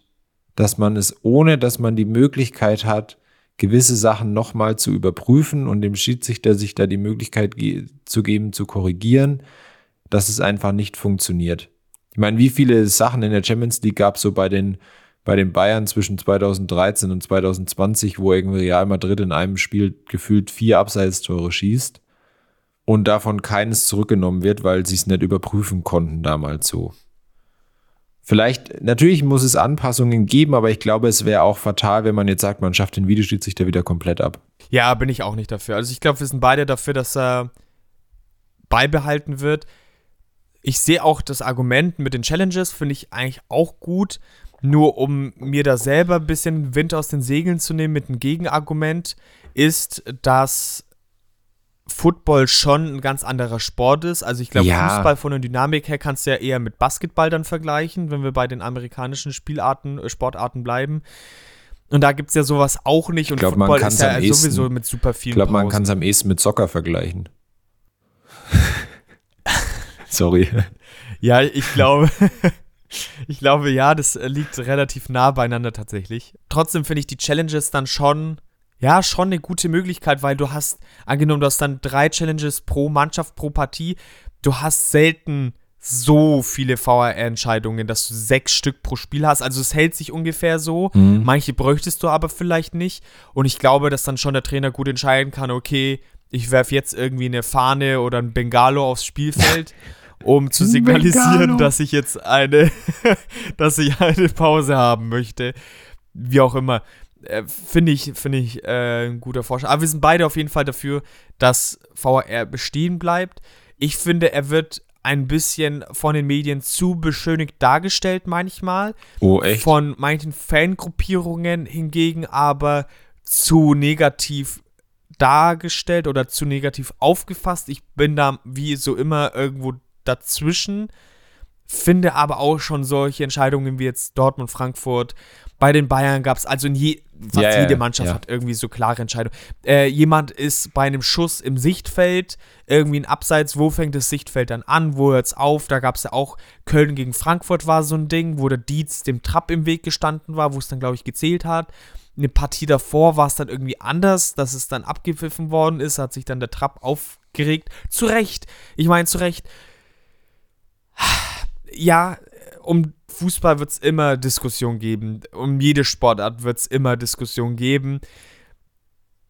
dass man es, ohne dass man die Möglichkeit hat, gewisse Sachen nochmal zu überprüfen und dem Schiedsrichter sich da die Möglichkeit ge zu geben, zu korrigieren, dass es einfach nicht funktioniert. Ich meine, wie viele Sachen in der Champions League gab es so bei den, bei den Bayern zwischen 2013 und 2020, wo irgendwie Real Madrid in einem Spiel gefühlt vier Abseitstore schießt und davon keines zurückgenommen wird, weil sie es nicht überprüfen konnten damals so. Vielleicht, natürlich muss es Anpassungen geben, aber ich glaube, es wäre auch fatal, wenn man jetzt sagt, man schafft den Videoschiedsrichter wieder komplett ab. Ja, bin ich auch nicht dafür. Also ich glaube, wir sind beide dafür, dass er beibehalten wird. Ich sehe auch das Argument mit den Challenges, finde ich eigentlich auch gut. Nur um mir da selber ein bisschen Wind aus den Segeln zu nehmen mit einem Gegenargument, ist, dass Football schon ein ganz anderer Sport ist. Also ich glaube, Ja. Fußball von der Dynamik her kannst du ja eher mit Basketball dann vergleichen, wenn wir bei den amerikanischen Spielarten, äh, Sportarten bleiben. Und da gibt es ja sowas auch nicht. Und Ich glaub, Football ist ja ehesten- sowieso mit super Ich vielen glaube, man kann es am ehesten mit Soccer vergleichen. Sorry. Ja, ich glaube, ich glaube, ja, das liegt relativ nah beieinander tatsächlich. Trotzdem finde ich die Challenges dann schon, ja, schon eine gute Möglichkeit, weil du hast, angenommen, du hast dann drei Challenges pro Mannschaft, pro Partie, du hast selten so viele VR-Entscheidungen, dass du sechs Stück pro Spiel hast. Also es hält sich ungefähr so. Manche bräuchtest du aber vielleicht nicht. Und ich glaube, dass dann schon der Trainer gut entscheiden kann, okay, ich werfe jetzt irgendwie eine Fahne oder ein Bengalo aufs Spielfeld, um zu signalisieren, Bengalo. dass ich jetzt eine, dass ich eine Pause haben möchte. Wie auch immer. Äh, Finde ich, finde ich äh, ein guter Vorschlag. Aber wir sind beide auf jeden Fall dafür, dass VR bestehen bleibt. Ich finde, er wird ein bisschen von den Medien zu beschönigt dargestellt manchmal. Oh, echt? Von manchen Fangruppierungen hingegen aber zu negativ dargestellt oder zu negativ aufgefasst. Ich bin da wie so immer irgendwo dazwischen. Finde aber auch schon solche Entscheidungen wie jetzt Dortmund, Frankfurt. Bei den Bayern gab es, also in je, fast ja, jede Mannschaft ja. hat irgendwie so klare Entscheidungen. Äh, jemand ist bei einem Schuss im Sichtfeld, irgendwie ein Abseits, wo fängt das Sichtfeld dann an, wo hört es auf? Da gab es ja auch Köln gegen Frankfurt war so ein Ding, wo der Dietz dem Trapp im Weg gestanden war, wo es dann, glaube ich, gezählt hat. Eine Partie davor war es dann irgendwie anders, dass es dann abgepfiffen worden ist, hat sich dann der Trapp aufgeregt. Zu Recht. Ich meine, zu Recht. Ja, um Fußball wird es immer Diskussion geben. Um jede Sportart wird es immer Diskussion geben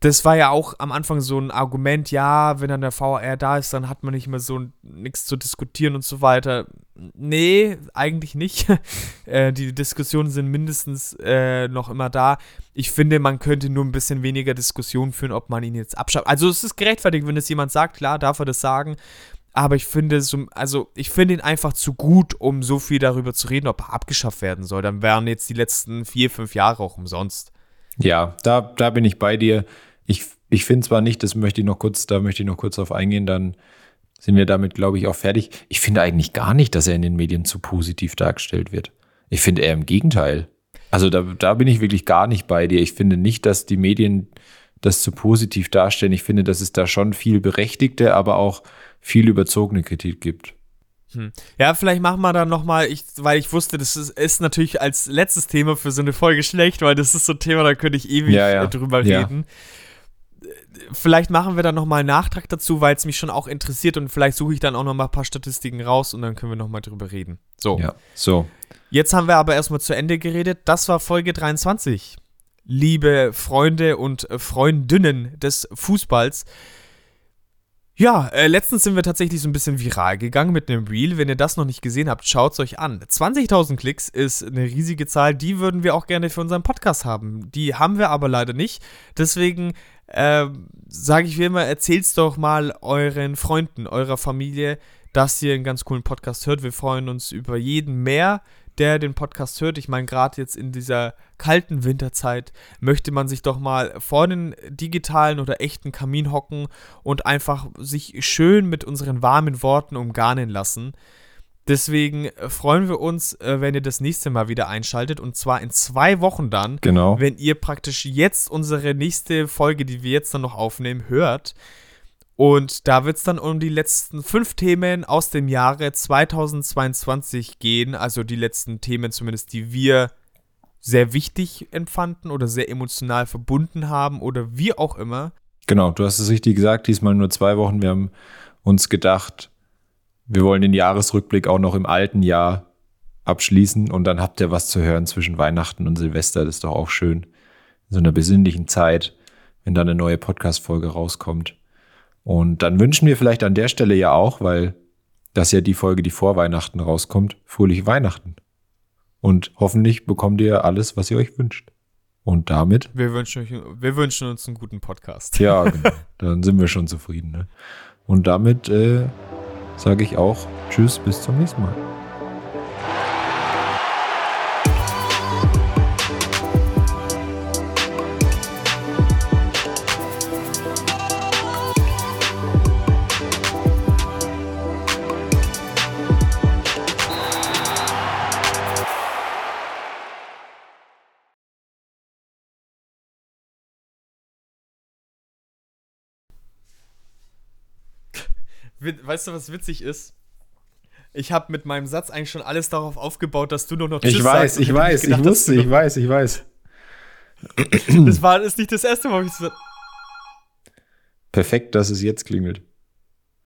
das war ja auch am Anfang so ein Argument, ja, wenn dann der VR da ist, dann hat man nicht mehr so nichts zu diskutieren und so weiter. Nee, eigentlich nicht. äh, die Diskussionen sind mindestens äh, noch immer da. Ich finde, man könnte nur ein bisschen weniger Diskussion führen, ob man ihn jetzt abschafft. Also es ist gerechtfertigt, wenn es jemand sagt, klar, darf er das sagen. Aber ich finde, so, also ich finde ihn einfach zu gut, um so viel darüber zu reden, ob er abgeschafft werden soll. Dann wären jetzt die letzten vier, fünf Jahre auch umsonst. Ja, da, da bin ich bei dir. Ich, ich finde zwar nicht, das möchte ich noch kurz, da möchte ich noch kurz drauf eingehen, dann sind wir damit, glaube ich, auch fertig. Ich finde eigentlich gar nicht, dass er in den Medien zu positiv dargestellt wird. Ich finde eher im Gegenteil. Also da, da bin ich wirklich gar nicht bei dir. Ich finde nicht, dass die Medien das zu positiv darstellen. Ich finde, dass es da schon viel berechtigte, aber auch viel überzogene Kritik gibt. Hm. Ja, vielleicht machen wir dann nochmal, ich, weil ich wusste, das ist, ist, natürlich als letztes Thema für so eine Folge schlecht, weil das ist so ein Thema, da könnte ich ewig ja, ja. drüber ja. reden vielleicht machen wir dann nochmal einen Nachtrag dazu, weil es mich schon auch interessiert und vielleicht suche ich dann auch nochmal ein paar Statistiken raus und dann können wir nochmal drüber reden. So. Ja, so. Jetzt haben wir aber erstmal zu Ende geredet. Das war Folge 23. Liebe Freunde und Freundinnen des Fußballs. Ja, äh, letztens sind wir tatsächlich so ein bisschen viral gegangen mit einem Reel. Wenn ihr das noch nicht gesehen habt, schaut es euch an. 20.000 Klicks ist eine riesige Zahl. Die würden wir auch gerne für unseren Podcast haben. Die haben wir aber leider nicht. Deswegen äh, sage ich wie immer, erzählt's doch mal euren Freunden, eurer Familie, dass ihr einen ganz coolen Podcast hört. Wir freuen uns über jeden mehr, der den Podcast hört. Ich meine, gerade jetzt in dieser kalten Winterzeit möchte man sich doch mal vor den digitalen oder echten Kamin hocken und einfach sich schön mit unseren warmen Worten umgarnen lassen. Deswegen freuen wir uns, äh, wenn ihr das nächste Mal wieder einschaltet und zwar in zwei Wochen dann, genau. wenn ihr praktisch jetzt unsere nächste Folge, die wir jetzt dann noch aufnehmen, hört. Und da wird es dann um die letzten fünf Themen aus dem Jahre 2022 gehen. Also die letzten Themen zumindest, die wir sehr wichtig empfanden oder sehr emotional verbunden haben oder wie auch immer. Genau, du hast es richtig gesagt, diesmal nur zwei Wochen. Wir haben uns gedacht, wir wollen den Jahresrückblick auch noch im alten Jahr abschließen und dann habt ihr was zu hören zwischen Weihnachten und Silvester. Das ist doch auch schön. In so einer besinnlichen Zeit, wenn da eine neue Podcast-Folge rauskommt. Und dann wünschen wir vielleicht an der Stelle ja auch, weil das ja die Folge, die vor Weihnachten rauskommt, fröhliche Weihnachten. Und hoffentlich bekommt ihr alles, was ihr euch wünscht. Und damit. Wir wünschen, wir wünschen uns einen guten Podcast. Ja, genau. Dann sind wir schon zufrieden. Ne? Und damit äh, sage ich auch Tschüss, bis zum nächsten Mal. Weißt du, was witzig ist? Ich habe mit meinem Satz eigentlich schon alles darauf aufgebaut, dass du nur noch Tschüss Ich weiß, ich weiß, ich, gedacht, ich wusste, ich weiß, ich weiß. Das war ist nicht das erste Mal, ich so Perfekt, dass es jetzt klingelt.